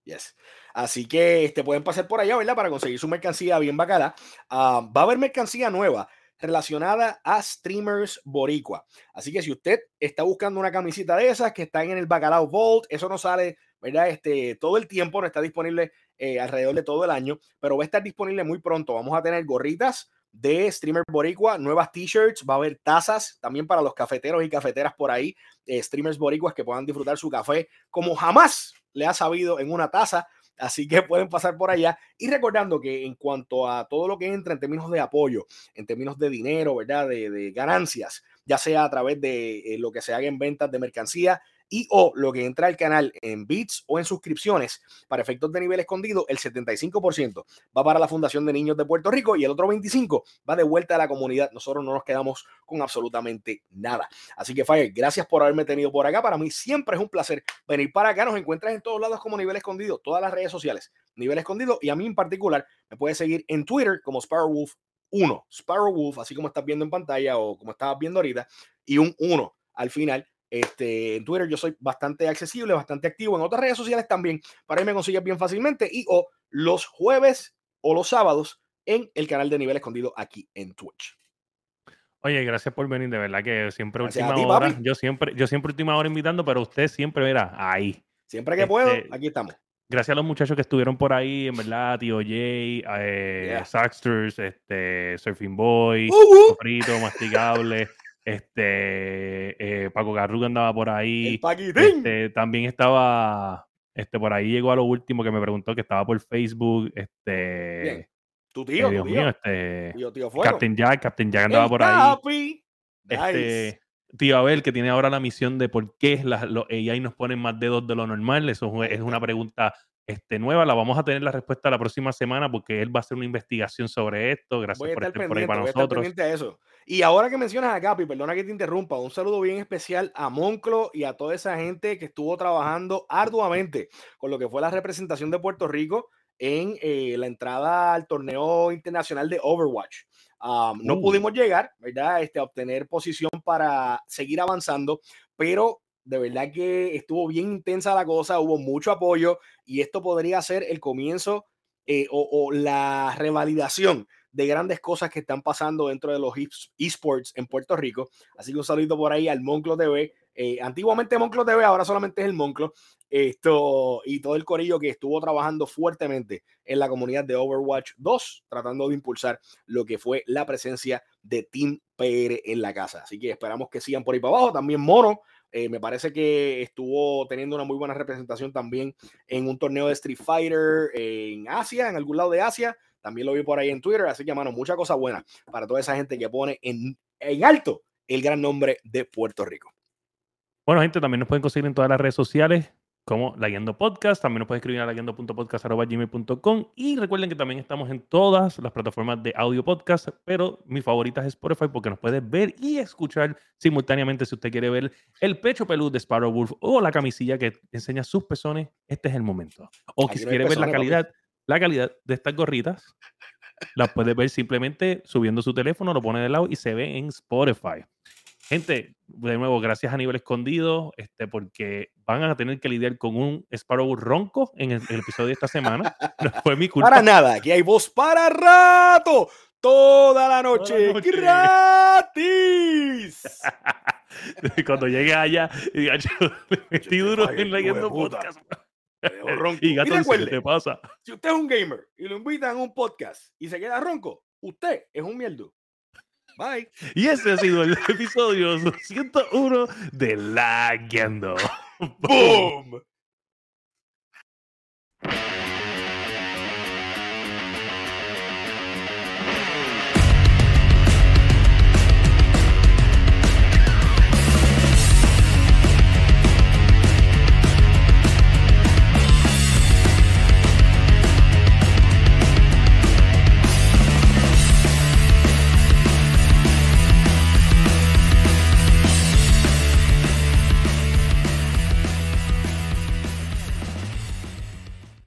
Yes, Así que este, pueden pasar por allá, ¿verdad? Para conseguir su mercancía bien bacana. Ah, va a haber mercancía nueva relacionada a streamers boricua. Así que si usted está buscando una camisita de esas que están en el Bacalao Vault, eso no sale, ¿verdad? Este, todo el tiempo, no está disponible eh, alrededor de todo el año, pero va a estar disponible muy pronto. Vamos a tener gorritas de Streamer Boricua, nuevas t-shirts, va a haber tazas también para los cafeteros y cafeteras por ahí, eh, streamers boricuas que puedan disfrutar su café como jamás le ha sabido en una taza. Así que pueden pasar por allá. Y recordando que en cuanto a todo lo que entra en términos de apoyo, en términos de dinero, ¿verdad? De, ganancias, ya sea a través de eh, lo que se haga en ventas de mercancía, y o lo que entra al canal en bits o en suscripciones para efectos de nivel escondido, el 75% va para la Fundación de Niños de Puerto Rico y el otro 25% va de vuelta a la comunidad. Nosotros no nos quedamos con absolutamente nada. Así que Fire, gracias por haberme tenido por acá. Para mí siempre es un placer venir para acá. Nos encuentras en todos lados como nivel escondido, todas las redes sociales, nivel escondido y a mí en particular me puedes seguir en Twitter como Sparrowwolf 1, Sparrowwolf, así como estás viendo en pantalla o como estabas viendo ahorita, y un 1 al final este, en Twitter yo soy bastante accesible, bastante activo. En otras redes sociales también. Para ahí me consigues bien fácilmente. Y o los jueves o los sábados en el canal de Nivel Escondido aquí en Twitch. Oye, gracias por venir, de verdad que siempre última hora, yo siempre, yo siempre última hora invitando, pero usted siempre, mira, ahí. Siempre que puedo, este, aquí estamos. Gracias a los muchachos que estuvieron por ahí, en verdad, tío Jay, eh, Saxters, este, Surfing Boy, uh, Frito, Masticable. Este, eh, Paco Garruga andaba por ahí. Este, también estaba, este, por ahí llegó a lo último que me preguntó que estaba por Facebook. Este, Tu tío, eh, Dios mío, este, Captain Jack, Captain Jack andaba por ahí. Este, tío Abel, que tiene ahora la misión de por qué los AI nos ponen más dedos de lo normal. Eso es una pregunta este, nueva. La vamos a tener la respuesta la próxima semana porque él va a hacer una investigación sobre esto. Gracias por estar por ahí para nosotros. eso. Y ahora que mencionas a Capi, perdona que te interrumpa, un saludo bien especial a Monclo y a toda esa gente que estuvo trabajando arduamente con lo que fue la representación de Puerto Rico en eh, la entrada al torneo internacional de Overwatch. no uh. pudimos llegar, ¿verdad? Este, a obtener posición para seguir avanzando, pero de verdad que estuvo bien intensa la cosa, hubo mucho apoyo y esto podría ser el comienzo eh, o, la revalidación de grandes cosas que están pasando dentro de los esports en Puerto Rico. Así que un saludo por ahí al Monclo TV. Eh, antiguamente Monclo TV, ahora solamente es el Monclo. Esto y todo el corillo que estuvo trabajando fuertemente en la comunidad de Overwatch 2, tratando de impulsar lo que fue la presencia de Team PR en la casa. Así que esperamos que sigan por ahí para abajo. También Mono eh, me parece que estuvo teniendo una muy buena representación también en un torneo de Street Fighter en Asia, en algún lado de Asia. También lo vi por ahí en Twitter. Así que, mano, mucha cosa buena para toda esa gente que pone en, en alto el gran nombre de Puerto Rico. Bueno, gente, también nos pueden conseguir en todas las redes sociales como La Podcast. También nos pueden escribir a laguiendo.podcast.gmail.com y recuerden que también estamos en todas las plataformas de audio podcast, pero mi favorita es Spotify porque nos puede ver y escuchar simultáneamente si usted quiere ver el pecho peludo de Sparrow Wolf o la camisilla que enseña sus pezones, este es el momento. O si quiere ver la calidad, la calidad de estas gorritas, las puede ver simplemente subiendo su teléfono, lo pone de lado y se ve en Spotify. Gente, de nuevo, gracias a nivel escondido, este, porque van a tener que lidiar con un Sparrow ronco en el, episodio de esta semana. No fue mi culpa. Para nada, aquí hay voz para rato, toda la noche, gratis. Cuando llegue allá y metí duro en leyendo podcast. Y gato, y ¿qué te pasa? Si usted es un gamer y lo invitan a un podcast y se queda ronco, usted es un mierdo. Bye. Y ese ha sido el episodio 101 de La Guiando. ¡Boom!